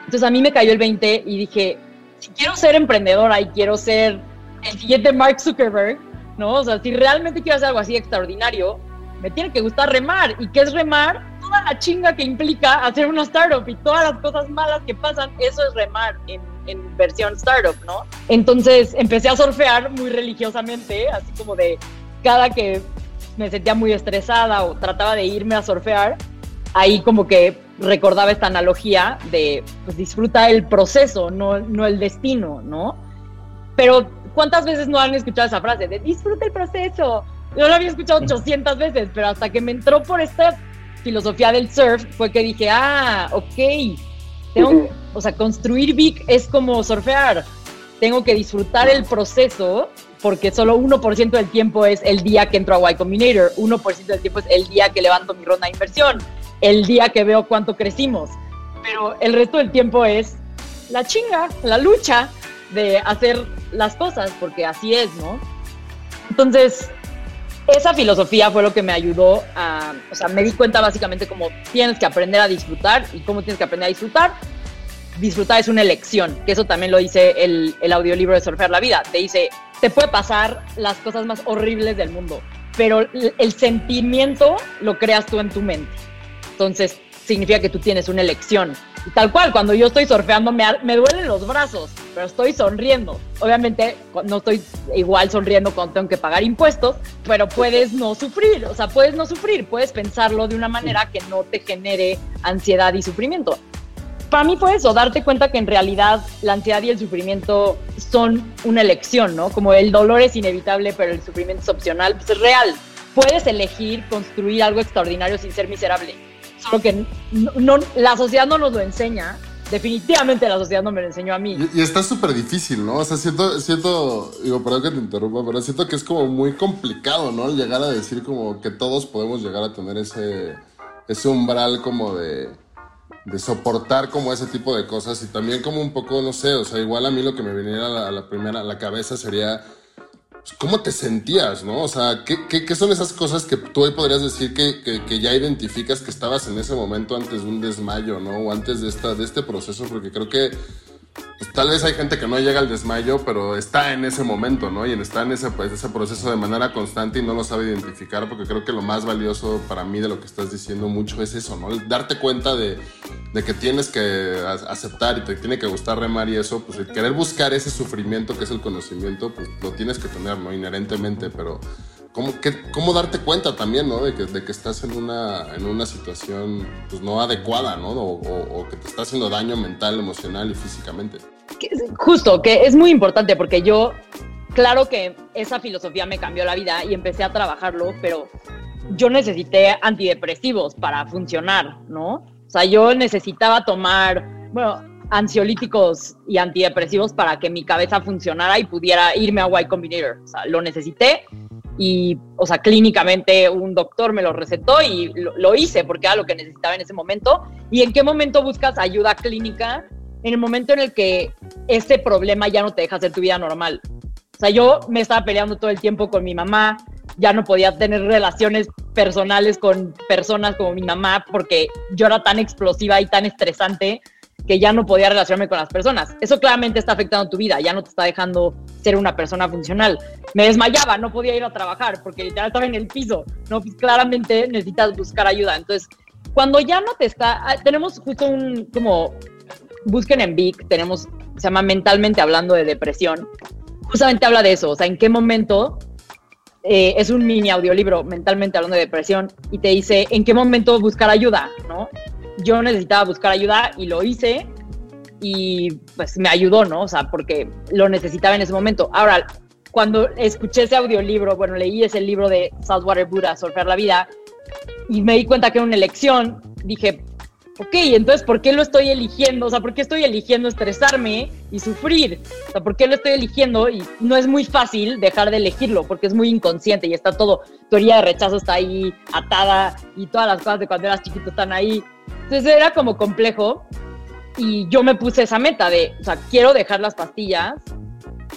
[SPEAKER 3] Entonces a mí me cayó el 20 y dije, si quiero ser emprendedora y quiero ser el siguiente Mark Zuckerberg, ¿no? O sea, si realmente quiero hacer algo así extraordinario, me tiene que gustar remar. ¿Y qué es remar? Toda la chinga que implica hacer una startup y todas las cosas malas que pasan, eso es remar en, en versión startup, ¿no? Entonces empecé a surfear muy religiosamente, así como de cada que me sentía muy estresada o trataba de irme a surfear, ahí como que recordaba esta analogía de pues disfruta el proceso, no, no el destino, ¿no? Pero ¿cuántas veces no han escuchado esa frase de disfruta el proceso? Yo la había escuchado 800 veces, pero hasta que me entró por esta filosofía del surf fue que dije, ah, ok, tengo, o sea, construir Vic es como surfear. Tengo que disfrutar el proceso porque solo 1% del tiempo es el día que entro a Y Combinator, 1% del tiempo es el día que levanto mi ronda de inversión, el día que veo cuánto crecimos, pero el resto del tiempo es la chinga, la lucha de hacer las cosas, porque así es, ¿no? Entonces, esa filosofía fue lo que me ayudó a, o sea, me di cuenta básicamente como tienes que aprender a disfrutar y cómo tienes que aprender a disfrutar. Disfrutar es una elección, que eso también lo dice el, el audiolibro de Surfear la Vida. Te dice, te puede pasar las cosas más horribles del mundo, pero el sentimiento lo creas tú en tu mente. Entonces, significa que tú tienes una elección. Y tal cual, cuando yo estoy surfeando me, me duelen los brazos, pero estoy sonriendo. Obviamente no estoy igual sonriendo cuando tengo que pagar impuestos, pero puedes no sufrir, o sea, puedes no sufrir, puedes pensarlo de una manera que no te genere ansiedad y sufrimiento. Para mí fue eso, darte cuenta que en realidad la ansiedad y el sufrimiento son una elección, ¿no? Como el dolor es inevitable, pero el sufrimiento es opcional, pues es real. Puedes elegir construir algo extraordinario sin ser miserable solo que no, la sociedad no nos lo enseña. Definitivamente la sociedad no me lo enseñó a mí.
[SPEAKER 2] Y, está súper difícil, ¿no? O sea, siento, siento, digo, perdón que te interrumpa, pero siento que es como muy complicado, ¿no? Llegar a decir como que todos podemos llegar a tener ese, ese umbral como de, de soportar como ese tipo de cosas y también como un poco, no sé, o sea, igual a mí lo que me viniera a la, primera, a la cabeza sería ¿cómo te sentías, no? O sea, ¿qué, son esas cosas que tú hoy podrías decir que, ya identificas que estabas en ese momento antes de un desmayo, ¿no? O antes de, esta, de este proceso, porque creo que pues, tal vez hay gente que no llega al desmayo, pero está en ese momento, ¿no? Y está en ese, pues, ese proceso de manera constante y no lo sabe identificar, porque creo que lo más valioso para mí de lo que estás diciendo mucho es eso, ¿no? darte cuenta de, que tienes que aceptar y te tiene que gustar remar y eso, pues querer buscar ese sufrimiento que es el conocimiento, pues lo tienes que tener, ¿no? Inherentemente, pero ¿Cómo, cómo darte cuenta también, ¿no? De que, de que estás en una, en una situación pues, no adecuada, ¿no? O, que te está haciendo daño mental, emocional y físicamente.
[SPEAKER 3] Justo, que es muy importante porque yo, claro que esa filosofía me cambió la vida y empecé a trabajarlo, pero yo necesité antidepresivos para funcionar, ¿no? O sea, yo necesitaba tomar, bueno, ansiolíticos y antidepresivos para que mi cabeza funcionara y pudiera irme a Y Combinator. O sea, lo necesité y, o sea, clínicamente un doctor me lo recetó y lo, hice porque era lo que necesitaba en ese momento. ¿Y en qué momento buscas ayuda clínica? En el momento en el que ese problema ya no te deja hacer tu vida normal. O sea, yo me estaba peleando todo el tiempo con mi mamá, ya no podía tener relaciones personales con personas como mi mamá porque yo era tan explosiva y tan estresante que ya no podía relacionarme con las personas. Eso claramente está afectando tu vida, ya no te está dejando ser una persona funcional. Me desmayaba, no podía ir a trabajar porque literal estaba en el piso. No, pues claramente necesitas buscar ayuda. Entonces, cuando ya no te está, ah, tenemos justo un como busquen en Vic, tenemos se llama mentalmente hablando de depresión. Justamente habla de eso, o sea, en qué momento eh, es un mini audiolibro mentalmente hablando de depresión y te dice en qué momento buscar ayuda, ¿no? Yo necesitaba buscar ayuda y lo hice y pues me ayudó, ¿no? O sea, porque lo necesitaba en ese momento. Ahora, cuando escuché ese audiolibro, bueno, leí ese libro de Saltwater Buddha, Surfear la Vida, y me di cuenta que era una elección, dije, ok, entonces, ¿por qué lo estoy eligiendo? O sea, ¿por qué estoy eligiendo estresarme y sufrir? O sea, ¿por qué lo estoy eligiendo? Y no es muy fácil dejar de elegirlo, porque es muy inconsciente y está todo, teoría de rechazo está ahí atada y todas las cosas de cuando eras chiquito están ahí. Entonces era como complejo y yo me puse esa meta de, o sea, quiero dejar las pastillas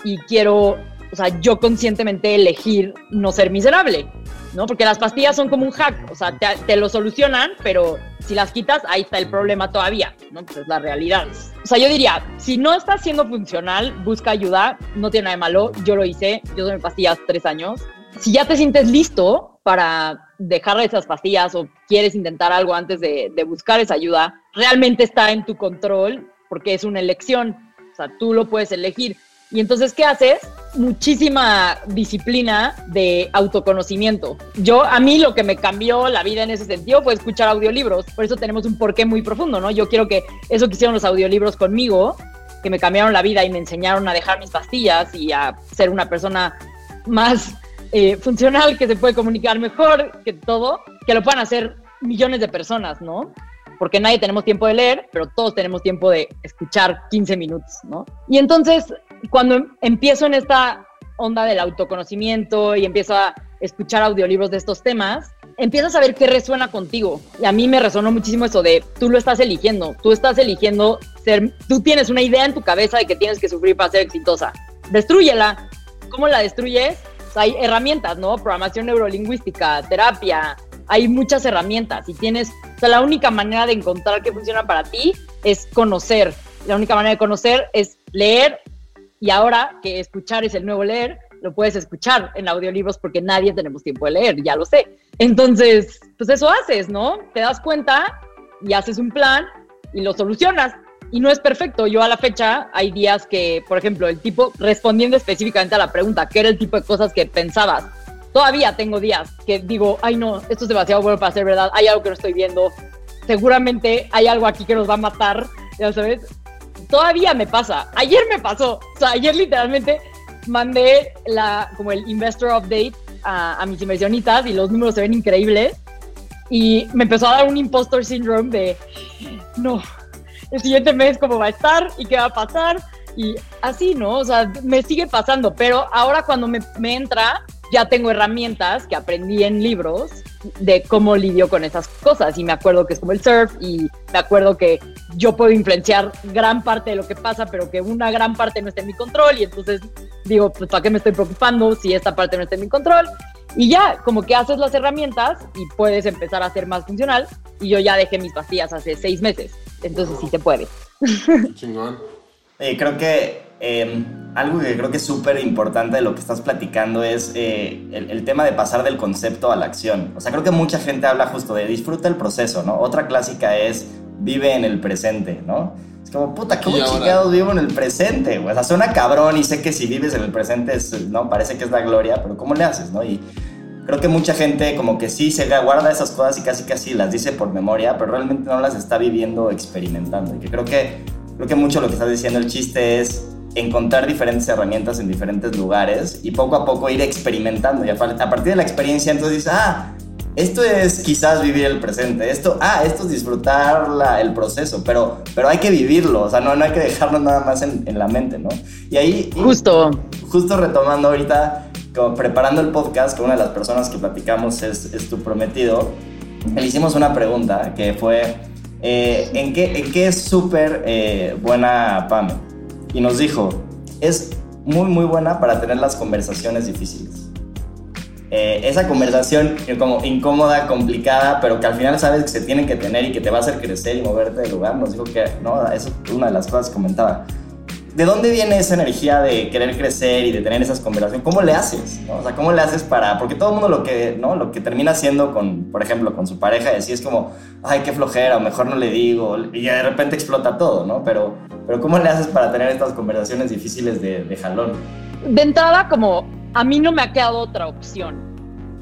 [SPEAKER 3] y quiero, o sea, yo conscientemente elegir no ser miserable, ¿no? Porque las pastillas son como un hack, o sea, te, lo solucionan, pero si las quitas, ahí está el problema todavía, ¿no? Pues es la realidad. O sea, yo diría, si no está siendo funcional, busca ayuda, no tiene nada de malo, yo lo hice, yo tomé pastillas tres años. Si ya te sientes listo para dejar esas pastillas o quieres intentar algo antes de, buscar esa ayuda, realmente está en tu control porque es una elección. O sea, tú lo puedes elegir. Y entonces, ¿qué haces? Muchísima disciplina de autoconocimiento. Yo, a mí lo que me cambió la vida en ese sentido fue escuchar audiolibros. Por eso tenemos un porqué muy profundo, ¿no? Yo quiero que eso que hicieron los audiolibros conmigo, que me cambiaron la vida y me enseñaron a dejar mis pastillas y a ser una persona más eh, funcional, que se puede comunicar mejor, que todo, que lo puedan hacer millones de personas, ¿no? Porque nadie tenemos tiempo de leer, pero todos tenemos tiempo de escuchar 15 minutos, ¿no? Y entonces, cuando empiezo en esta onda del autoconocimiento y empiezo a escuchar audiolibros de estos temas, empiezas a ver qué resuena contigo. Y a mí me resonó muchísimo eso de tú lo estás eligiendo, tú estás eligiendo ser, tú tienes una idea en tu cabeza de que tienes que sufrir para ser exitosa. Destrúyela. ¿Cómo la destruyes? hay herramientas, ¿no? Programación neurolingüística, terapia, hay muchas herramientas y tienes, o sea, la única manera de encontrar qué funciona para ti es conocer. La única manera de conocer es leer y ahora que escuchar es el nuevo leer, lo puedes escuchar en audiolibros porque nadie tenemos tiempo de leer, ya lo sé. Entonces, pues eso haces, ¿no? Te das cuenta y haces un plan y lo solucionas y no es perfecto. Yo a la fecha hay días que, por ejemplo, el tipo, respondiendo específicamente a la pregunta, ¿qué era el tipo de cosas que pensabas? Todavía tengo días que digo, ay no, esto es demasiado bueno para ser verdad, hay algo que no estoy viendo, seguramente hay algo aquí que nos va a matar, ya sabes. Todavía me pasa, ayer me pasó, o sea, ayer literalmente mandé la, como el investor update a, a mis inversionistas y los números se ven increíbles. Y me empezó a dar un impostor syndrome de, no, el siguiente mes cómo va a estar y qué va a pasar y así, ¿no? O sea, me sigue pasando, pero ahora cuando me, me entra, ya tengo herramientas que aprendí en libros de cómo lidio con esas cosas y me acuerdo que es como el surf y me acuerdo que yo puedo influenciar gran parte de lo que pasa, pero que una gran parte no está en mi control y entonces digo, pues ¿para qué me estoy preocupando si esta parte no está en mi control? Y ya, como que haces las herramientas y puedes empezar a ser más funcional y yo ya dejé mis pastillas hace seis meses, entonces sí se puede.
[SPEAKER 2] Chingón.
[SPEAKER 1] Eh, creo que eh, algo que creo que es súper importante de lo que estás platicando es eh, el, el, tema de pasar del concepto a la acción. O sea, creo que mucha gente habla justo de disfruta el proceso, ¿no? Otra clásica es vive en el presente, ¿no? Es como, puta, ¿cómo chingados vivo en el presente? O sea, suena cabrón y sé que si vives en el presente, es, ¿no? Parece que es la gloria, pero ¿cómo le haces, no? Y creo que mucha gente como que sí se guarda esas cosas y casi casi las dice por memoria, pero realmente no las está viviendo, experimentando. Y que creo que creo que mucho lo que estás diciendo el chiste es encontrar diferentes herramientas en diferentes lugares y poco a poco ir experimentando. Y a partir de la experiencia entonces dices, ah, esto es quizás vivir el presente, esto, ah, esto es disfrutar la, el proceso, pero, pero hay que vivirlo, o sea, no, no hay que dejarlo nada más en, en la mente, ¿no? Y ahí...
[SPEAKER 3] Justo.
[SPEAKER 1] Justo retomando ahorita, como preparando el podcast, con una de las personas que platicamos es, es tu prometido, le hicimos una pregunta que fue eh, ¿en, qué, ¿en, qué, es súper eh, buena Pam? Y nos dijo, es muy, muy buena para tener las conversaciones difíciles. Eh, esa conversación como incómoda, complicada, pero que al final sabes que se tienen que tener y que te va a hacer crecer y moverte del lugar, nos dijo que, no, eso es una de las cosas que comentaba. ¿De dónde viene esa energía de querer crecer y de tener esas conversaciones? ¿Cómo le haces? ¿no? O sea, ¿cómo le haces para...? Porque todo el mundo lo que, ¿no? lo que termina haciendo con, por ejemplo, con su pareja, es, es como, ay, qué flojera, o mejor no le digo, y de repente explota todo, ¿no? Pero, pero ¿cómo le haces para tener estas conversaciones difíciles de, de jalón?
[SPEAKER 3] De entrada, como, a mí no me ha quedado otra opción.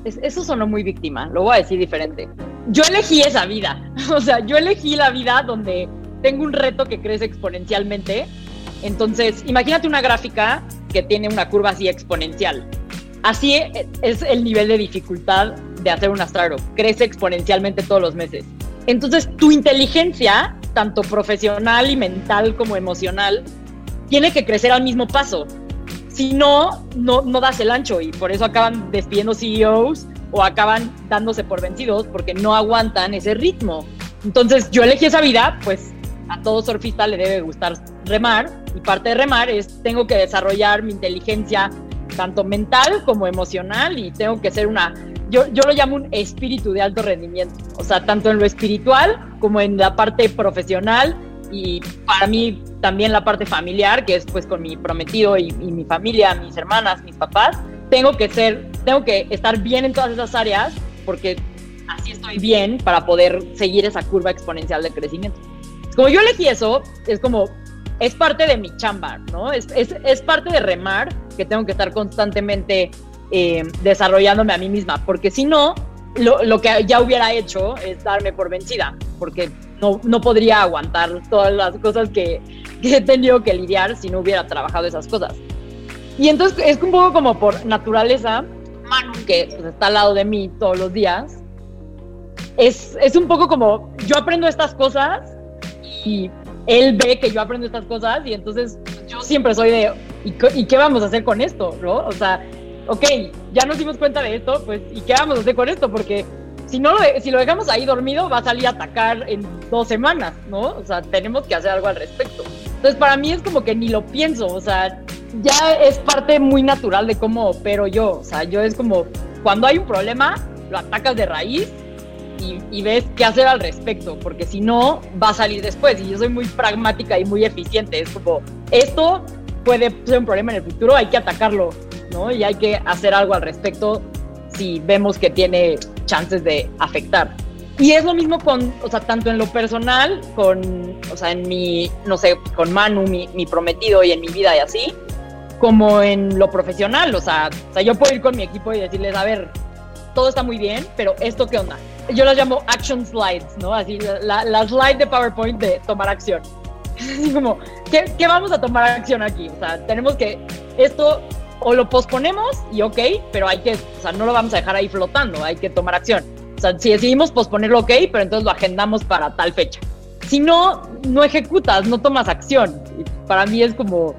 [SPEAKER 3] Es, eso sonó muy víctima, lo voy a decir diferente. Yo elegí esa vida, o sea, yo elegí la vida donde tengo un reto que crece exponencialmente entonces, imagínate una gráfica que tiene una curva así exponencial. Así es el nivel de dificultad de hacer una startup. Crece exponencialmente todos los meses. Entonces, tu inteligencia, tanto profesional y mental como emocional, tiene que crecer al mismo paso. Si no, no, no das el ancho y por eso acaban despidiendo CEOs o acaban dándose por vencidos porque no aguantan ese ritmo. Entonces, yo elegí esa vida, pues a todo surfista le debe gustar remar y parte de remar es tengo que desarrollar mi inteligencia tanto mental como emocional y tengo que ser una, yo, yo lo llamo un espíritu de alto rendimiento, o sea, tanto en lo espiritual como en la parte profesional y para mí también la parte familiar, que es pues con mi prometido y, mi familia, mis hermanas, mis papás, tengo que ser, tengo que estar bien en todas esas áreas porque así estoy bien para poder seguir esa curva exponencial de crecimiento. Como yo elegí eso, es como, es parte de mi chamba, ¿no? Es, es, es parte de remar que tengo que estar constantemente eh, desarrollándome a mí misma, porque si no, lo, lo, que ya hubiera hecho es darme por vencida, porque no, no podría aguantar todas las cosas que, que, he tenido que lidiar si no hubiera trabajado esas cosas. Y entonces es un poco como por naturaleza, Manu, que pues, está al lado de mí todos los días, es, es un poco como yo aprendo estas cosas y él ve que yo aprendo estas cosas y entonces yo siempre soy de, ¿y, ¿y qué vamos a hacer con esto? ¿no? O sea, ok, ya nos dimos cuenta de esto, pues ¿y qué vamos a hacer con esto? Porque si, no lo, si lo dejamos ahí dormido, va a salir a atacar en dos semanas, ¿no? O sea, tenemos que hacer algo al respecto. Entonces, para mí es como que ni lo pienso, o sea, ya es parte muy natural de cómo opero yo. O sea, yo es como, cuando hay un problema, lo atacas de raíz y, y, ves qué hacer al respecto, porque si no, va a salir después. Y yo soy muy pragmática y muy eficiente. Es como, esto puede ser un problema en el futuro, hay que atacarlo, ¿no? Y hay que hacer algo al respecto si vemos que tiene chances de afectar. Y es lo mismo con, o sea, tanto en lo personal, con, o sea, en mi, no sé, con Manu, mi, mi prometido y en mi vida y así, como en lo profesional, o sea, o sea, yo puedo ir con mi equipo y decirles, a ver, todo está muy bien, pero esto qué onda? Yo las llamo action slides, ¿no? Así, la, la slide de PowerPoint de tomar acción. Así como, ¿qué, ¿qué, vamos a tomar acción aquí? O sea, tenemos que, esto o lo posponemos y ok, pero hay que, o sea, no lo vamos a dejar ahí flotando, hay que tomar acción. O sea, si decidimos posponerlo, ok, pero entonces lo agendamos para tal fecha. Si no, no ejecutas, no tomas acción. Para mí es como,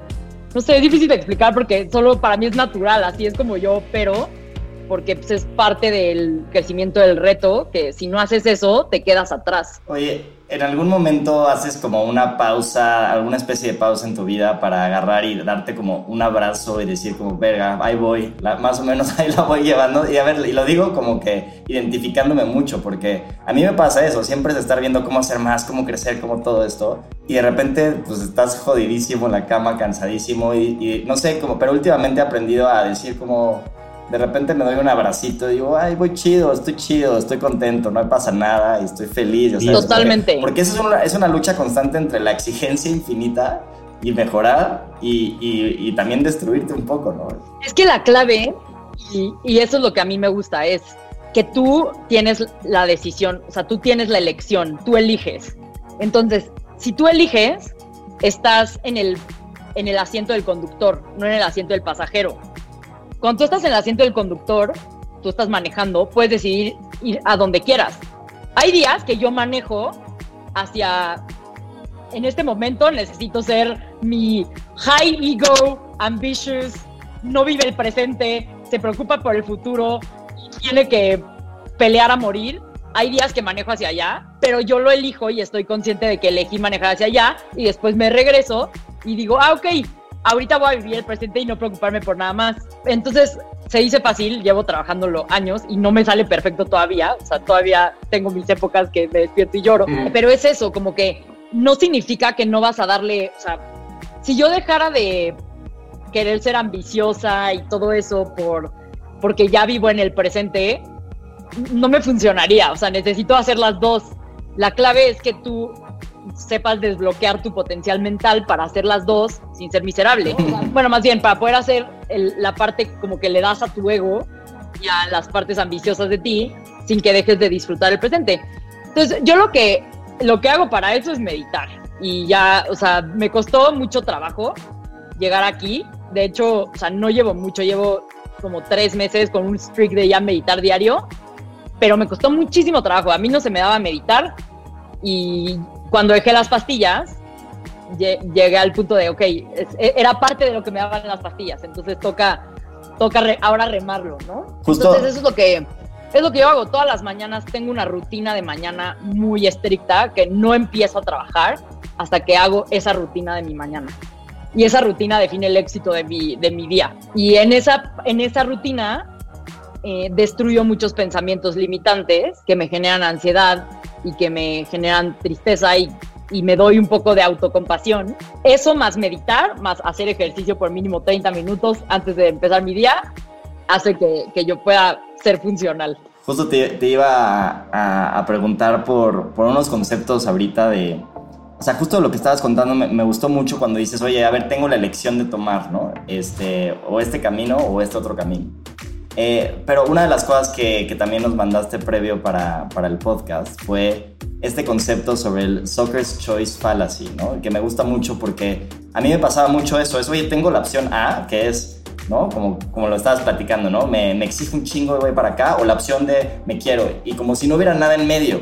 [SPEAKER 3] no sé, es difícil de explicar porque solo para mí es natural, así es como yo, pero porque pues, es parte del crecimiento del reto, que si no haces eso, te quedas atrás.
[SPEAKER 1] Oye, ¿en algún momento haces como una pausa, alguna especie de pausa en tu vida para agarrar y darte como un abrazo y decir como, verga, ahí voy, más o menos ahí la voy llevando? Y a ver, y lo digo como que identificándome mucho, porque a mí me pasa eso, siempre es estar viendo cómo hacer más, cómo crecer, cómo todo esto, y de repente pues estás jodidísimo en la cama, cansadísimo, y, y no sé, como, pero últimamente he aprendido a decir como de repente me doy un abracito y digo, ay, voy chido, estoy chido, estoy contento, no pasa nada y estoy feliz.
[SPEAKER 3] Totalmente.
[SPEAKER 1] Porque, eso es una, es una, lucha constante entre la exigencia infinita y mejorar y, y, también destruirte un poco, ¿no?
[SPEAKER 3] Es que la clave, y, y eso es lo que a mí me gusta, es que tú tienes la decisión, o sea, tú tienes la elección, tú eliges. Entonces, si tú eliges, estás en el, en el asiento del conductor, no en el asiento del pasajero. Cuando tú estás en el asiento del conductor, tú estás manejando, puedes decidir ir a donde quieras. Hay días que yo manejo hacia, en este momento necesito ser mi high ego, ambitious, no vive el presente, se preocupa por el futuro, tiene que pelear a morir. Hay días que manejo hacia allá, pero yo lo elijo y estoy consciente de que elegí manejar hacia allá y después me regreso y digo, ah, ok, ahorita voy a vivir el presente y no preocuparme por nada más. Entonces, se dice fácil, llevo trabajándolo años y no me sale perfecto todavía, o sea, todavía tengo mis épocas que me despierto y lloro, mm. pero es eso, como que no significa que no vas a darle, o sea, si yo dejara de querer ser ambiciosa y todo eso por porque ya vivo en el presente, no me funcionaría, o sea, necesito hacer las dos. La clave es que tú sepas desbloquear tu potencial mental para hacer las dos sin ser miserable. Bueno, más bien, para poder hacer la parte como que le das a tu ego y a las partes ambiciosas de ti sin que dejes de disfrutar el presente. Entonces, yo lo que, lo que hago para eso es meditar. Y ya, o sea, me costó mucho trabajo llegar aquí. De hecho, o sea, no llevo mucho, llevo como tres meses con un streak de ya meditar diario, pero me costó muchísimo trabajo. A mí no se me daba meditar y cuando dejé las pastillas, llegué al punto de, ok, e, era parte de lo que me daban las pastillas, entonces toca, toca ahora remarlo, ¿no? Entonces eso es lo que... Es lo que yo hago todas las mañanas. Tengo una rutina de mañana muy estricta que no empiezo a trabajar hasta que hago esa rutina de mi mañana. Y esa rutina define el éxito de mi, de mi día. Y en esa, en esa rutina eh, destruyo muchos pensamientos limitantes que me generan ansiedad, y que me generan tristeza y, y me doy un poco de autocompasión. Eso más meditar, más hacer ejercicio por mínimo 30 minutos antes de empezar mi día, hace que, que yo pueda ser funcional.
[SPEAKER 1] Justo te, te iba a, a, preguntar por, por unos conceptos ahorita de, o sea, justo lo que estabas contando me, me, gustó mucho cuando dices, oye, a ver, tengo la elección de tomar, ¿no? Este, o este camino o este otro camino. Eh, pero una de las cosas que, que, también nos mandaste previo para, para, el podcast fue este concepto sobre el Soccer's Choice Fallacy, ¿no? Que me gusta mucho porque a mí me pasaba mucho eso, es, oye, tengo la opción A, que es, ¿no? Como, como lo estabas platicando, ¿no? Me, me exige un chingo de voy para acá, o la opción de me quiero, y como si no hubiera nada en medio.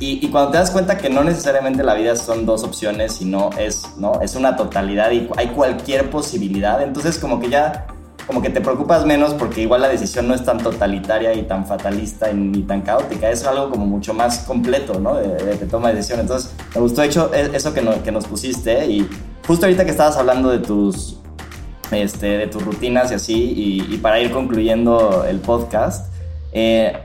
[SPEAKER 1] Y, y, cuando te das cuenta que no necesariamente la vida son dos opciones, sino es, ¿no? es una totalidad y hay cualquier posibilidad, entonces como que ya como que te preocupas menos porque igual la decisión no es tan totalitaria y tan fatalista ni tan caótica, es algo como mucho más completo, ¿no? De, de, toma de decisión. Entonces, me gustó hecho e, eso que, que nos pusiste y justo ahorita que estabas hablando de tus, este, de tus rutinas y así, y, para ir concluyendo el podcast, eh,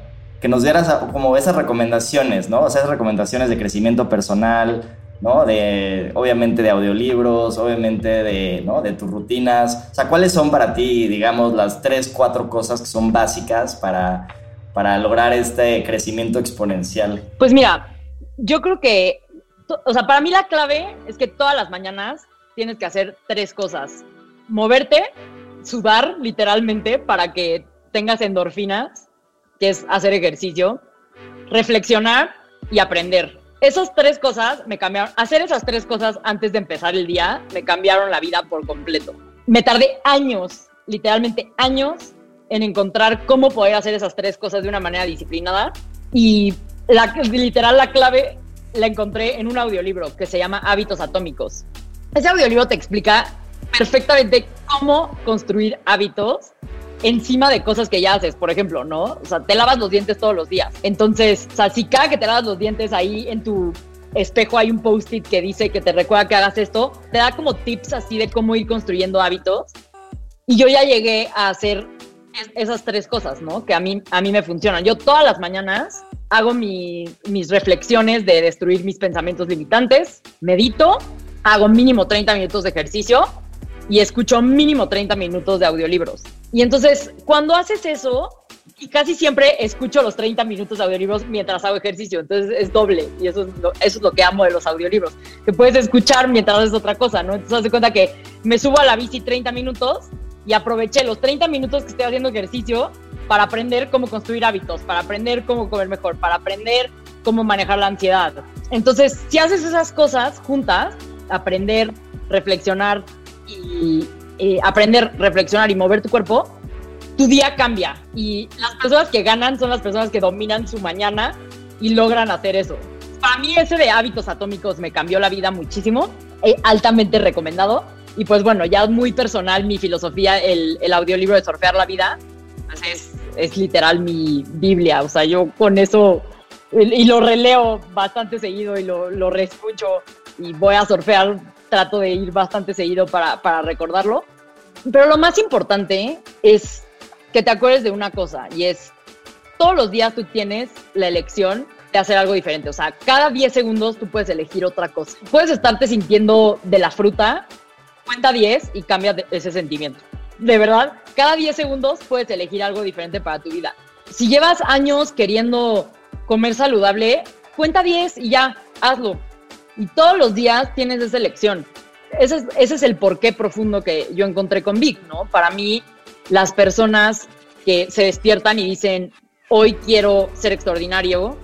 [SPEAKER 1] que nos dieras como esas recomendaciones, ¿no? O sea, esas recomendaciones de crecimiento personal, ¿no? De, obviamente de audiolibros, obviamente de, ¿no? de tus rutinas. O sea, ¿cuáles son para ti, digamos, las tres, cuatro cosas que son básicas para, para lograr este crecimiento exponencial?
[SPEAKER 3] Pues mira, yo creo que, o sea, para mí la clave es que todas las mañanas tienes que hacer tres cosas. Moverte, sudar literalmente para que tengas endorfinas, que es hacer ejercicio, reflexionar y aprender esas tres cosas me cambiaron, hacer esas tres cosas antes de empezar el día me cambiaron la vida por completo. Me tardé años, literalmente años, en encontrar cómo poder hacer esas tres cosas de una manera disciplinada Y la, literal la clave la encontré en un audiolibro que se llama Hábitos Atómicos. Ese audiolibro te explica perfectamente cómo construir hábitos encima de cosas que ya haces, por ejemplo, ¿no? O sea, te lavas los dientes todos los días. Entonces, o si cada que te lavas los dientes ahí en tu espejo hay un post-it que dice que te recuerda que hagas esto, te da como tips así de cómo ir construyendo hábitos. Y yo ya llegué a hacer esas tres cosas, ¿no? Que a mí, a mí me funcionan. Yo todas las mañanas hago mis reflexiones de destruir mis pensamientos limitantes, medito, hago mínimo 30 minutos de ejercicio y escucho mínimo 30 minutos de audiolibros. Y entonces, cuando haces eso, y casi siempre escucho los 30 minutos de audiolibros mientras hago ejercicio, entonces es doble y eso es lo, eso es lo que amo de los audiolibros, que puedes escuchar mientras haces otra cosa, ¿no? Entonces, haz de cuenta que me subo a la bici 30 minutos y aproveché los 30 minutos que estoy haciendo ejercicio para aprender cómo construir hábitos, para aprender cómo comer mejor, para aprender cómo manejar la ansiedad. Entonces, si haces esas cosas juntas, aprender, reflexionar y aprender, reflexionar y mover tu cuerpo, tu día cambia. Y las personas que ganan son las personas que dominan su mañana y logran hacer eso. Para mí ese de hábitos atómicos me cambió la vida muchísimo, altamente recomendado. Y pues bueno, ya muy personal mi filosofía, el, el audiolibro de Surfear la Vida, pues es, es literal mi Biblia. O sea, yo con eso y lo releo bastante seguido y lo, lo reescucho y voy a surfear, trato de ir bastante seguido para, para recordarlo. Pero lo más importante es que te acuerdes de una cosa y es, todos los días tú tienes la elección de hacer algo diferente. O sea, cada 10 segundos tú puedes elegir otra cosa. Puedes estarte sintiendo de la fruta, cuenta 10 y cambia ese sentimiento. De verdad, cada 10 segundos puedes elegir algo diferente para tu vida. Si llevas años queriendo comer saludable, cuenta 10 y ya, hazlo. Y todos los días tienes esa elección. Ese es, el porqué profundo que yo encontré con Vic, ¿no? Para mí, las personas que se despiertan y dicen, hoy quiero ser extraordinario,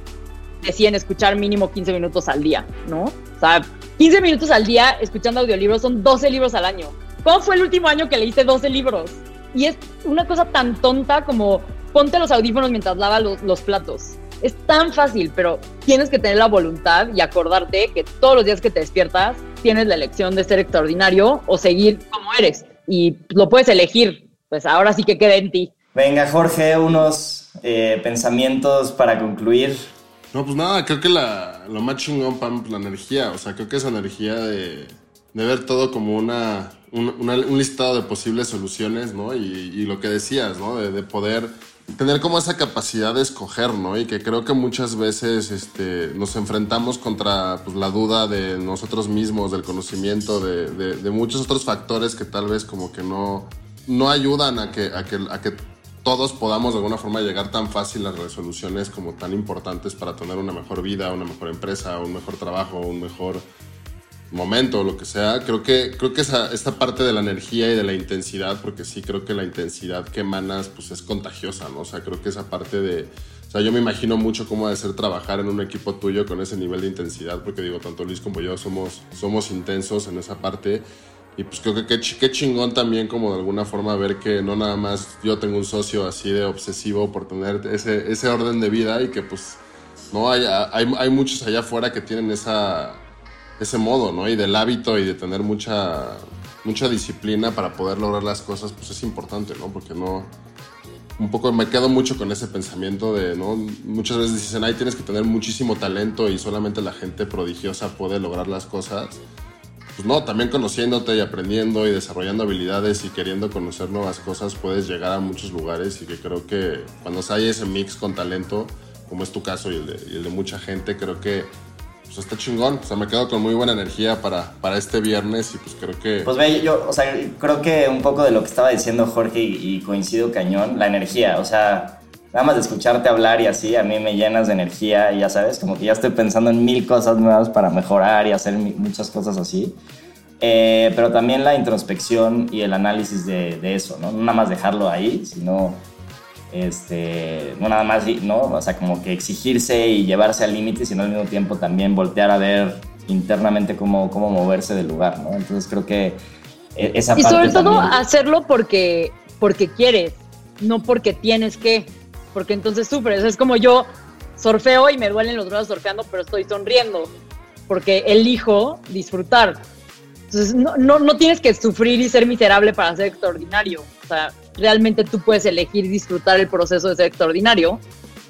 [SPEAKER 3] deciden escuchar mínimo 15 minutos al día, ¿no? O sea, 15 minutos al día escuchando audiolibros son 12 libros al año. ¿Cómo fue el último año que leíste 12 libros? Y es una cosa tan tonta como ponte los audífonos mientras lavas los platos. Es tan fácil, pero tienes que tener la voluntad y acordarte que todos los días que te despiertas tienes la elección de ser extraordinario o seguir como eres. Y lo puedes elegir, pues ahora sí que queda en ti.
[SPEAKER 1] Venga, Jorge, unos eh, pensamientos para concluir.
[SPEAKER 2] No, pues nada, creo que la, lo más chingón, Pam, la energía. O sea, creo que esa energía de, de ver todo como una, un, un, listado de posibles soluciones, ¿no? Y, y lo que decías, ¿no? De, de, poder tener como esa capacidad de escoger, ¿no? Y que creo que muchas veces este, nos enfrentamos contra pues, la duda de nosotros mismos, del conocimiento, de, de, de, muchos otros factores que tal vez como que no, no ayudan a que, a que, a que todos podamos de alguna forma llegar tan fácil a resoluciones como tan importantes para tener una mejor vida, una mejor empresa, un mejor trabajo, un mejor momento o lo que sea. Creo que, creo que esa, esta parte de la energía y de la intensidad, porque sí creo que la intensidad que emanas pues es contagiosa, ¿no? O sea, creo que esa parte de... O sea, yo me imagino mucho cómo debe ser trabajar en un equipo tuyo con ese nivel de intensidad, porque digo, tanto Luis como yo somos, somos intensos en esa parte. Y pues creo que qué chingón también como de alguna forma ver que no nada más yo tengo un socio así de obsesivo por tener ese, ese orden de vida y que pues no hay, hay, hay muchos allá afuera que tienen esa, ese modo, ¿no? Y del hábito y de tener mucha, mucha disciplina para poder lograr las cosas, pues es importante, ¿no? Porque no... Un poco me quedo mucho con ese pensamiento de, ¿no? Muchas veces dicen, ay, tienes que tener muchísimo talento y solamente la gente prodigiosa puede lograr las cosas pues no, también conociéndote y aprendiendo y desarrollando habilidades y queriendo conocer nuevas cosas puedes llegar a muchos lugares y que creo que cuando hay ese mix con talento, como es tu caso y el de, y el de mucha gente, creo que pues está chingón. O sea, me quedo con muy buena energía para, para este viernes y pues creo que...
[SPEAKER 1] Pues ve, yo, o sea, creo que un poco de lo que estaba diciendo Jorge y, coincido cañón, la energía, o sea nada más de escucharte hablar y así, a mí me llenas de energía y ya sabes, como que ya estoy pensando en mil cosas nuevas para mejorar y hacer muchas cosas así. Eh, pero también la introspección y el análisis de, de, eso, ¿no? No nada más dejarlo ahí, sino, este, no nada más, ¿no? O sea, como que exigirse y llevarse al límite, sino al mismo tiempo también voltear a ver internamente cómo, cómo moverse del lugar, ¿no? Entonces creo que e, esa
[SPEAKER 3] y
[SPEAKER 1] parte
[SPEAKER 3] sobre todo
[SPEAKER 1] también...
[SPEAKER 3] hacerlo porque, porque quieres, no porque tienes que porque entonces sufres. Es como yo, surfeo y me duelen los brazos surfeando, pero estoy sonriendo porque elijo disfrutar. Entonces, no, no, no tienes que sufrir y ser miserable para ser extraordinario. O sea, realmente tú puedes elegir disfrutar el proceso de ser extraordinario.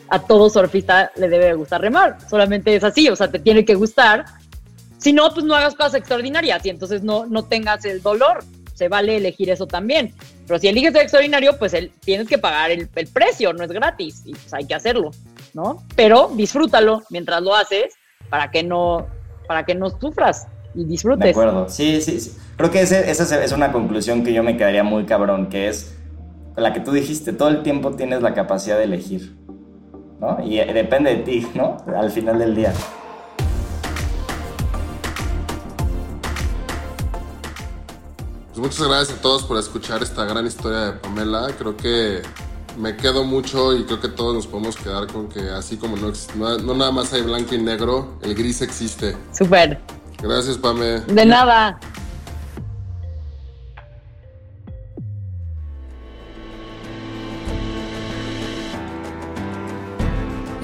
[SPEAKER 3] A todo surfista le debe gustar remar. Solamente es así, o sea, te tiene que gustar. Si no, pues no hagas cosas extraordinarias y entonces no, no tengas el dolor. Se vale elegir eso también. Pero si eliges ser extraordinario, pues el, tienes que pagar el, el, precio, no es gratis y pues hay que hacerlo, ¿no? Pero disfrútalo mientras lo haces para que no, para que no sufras y disfrutes.
[SPEAKER 1] De acuerdo, sí, sí, sí. Creo que ese, esa es una conclusión que yo me quedaría muy cabrón, que es la que tú dijiste, todo el tiempo tienes la capacidad de elegir, ¿no? Y eh, depende de ti, ¿no? Al final del día.
[SPEAKER 2] Pues muchas gracias a todos por escuchar esta gran historia de Pamela. Creo que me quedo mucho y creo que todos nos podemos quedar con que así como no, no, no nada más hay blanco y negro, el gris existe.
[SPEAKER 3] Súper.
[SPEAKER 2] Gracias, Pame.
[SPEAKER 3] De nada.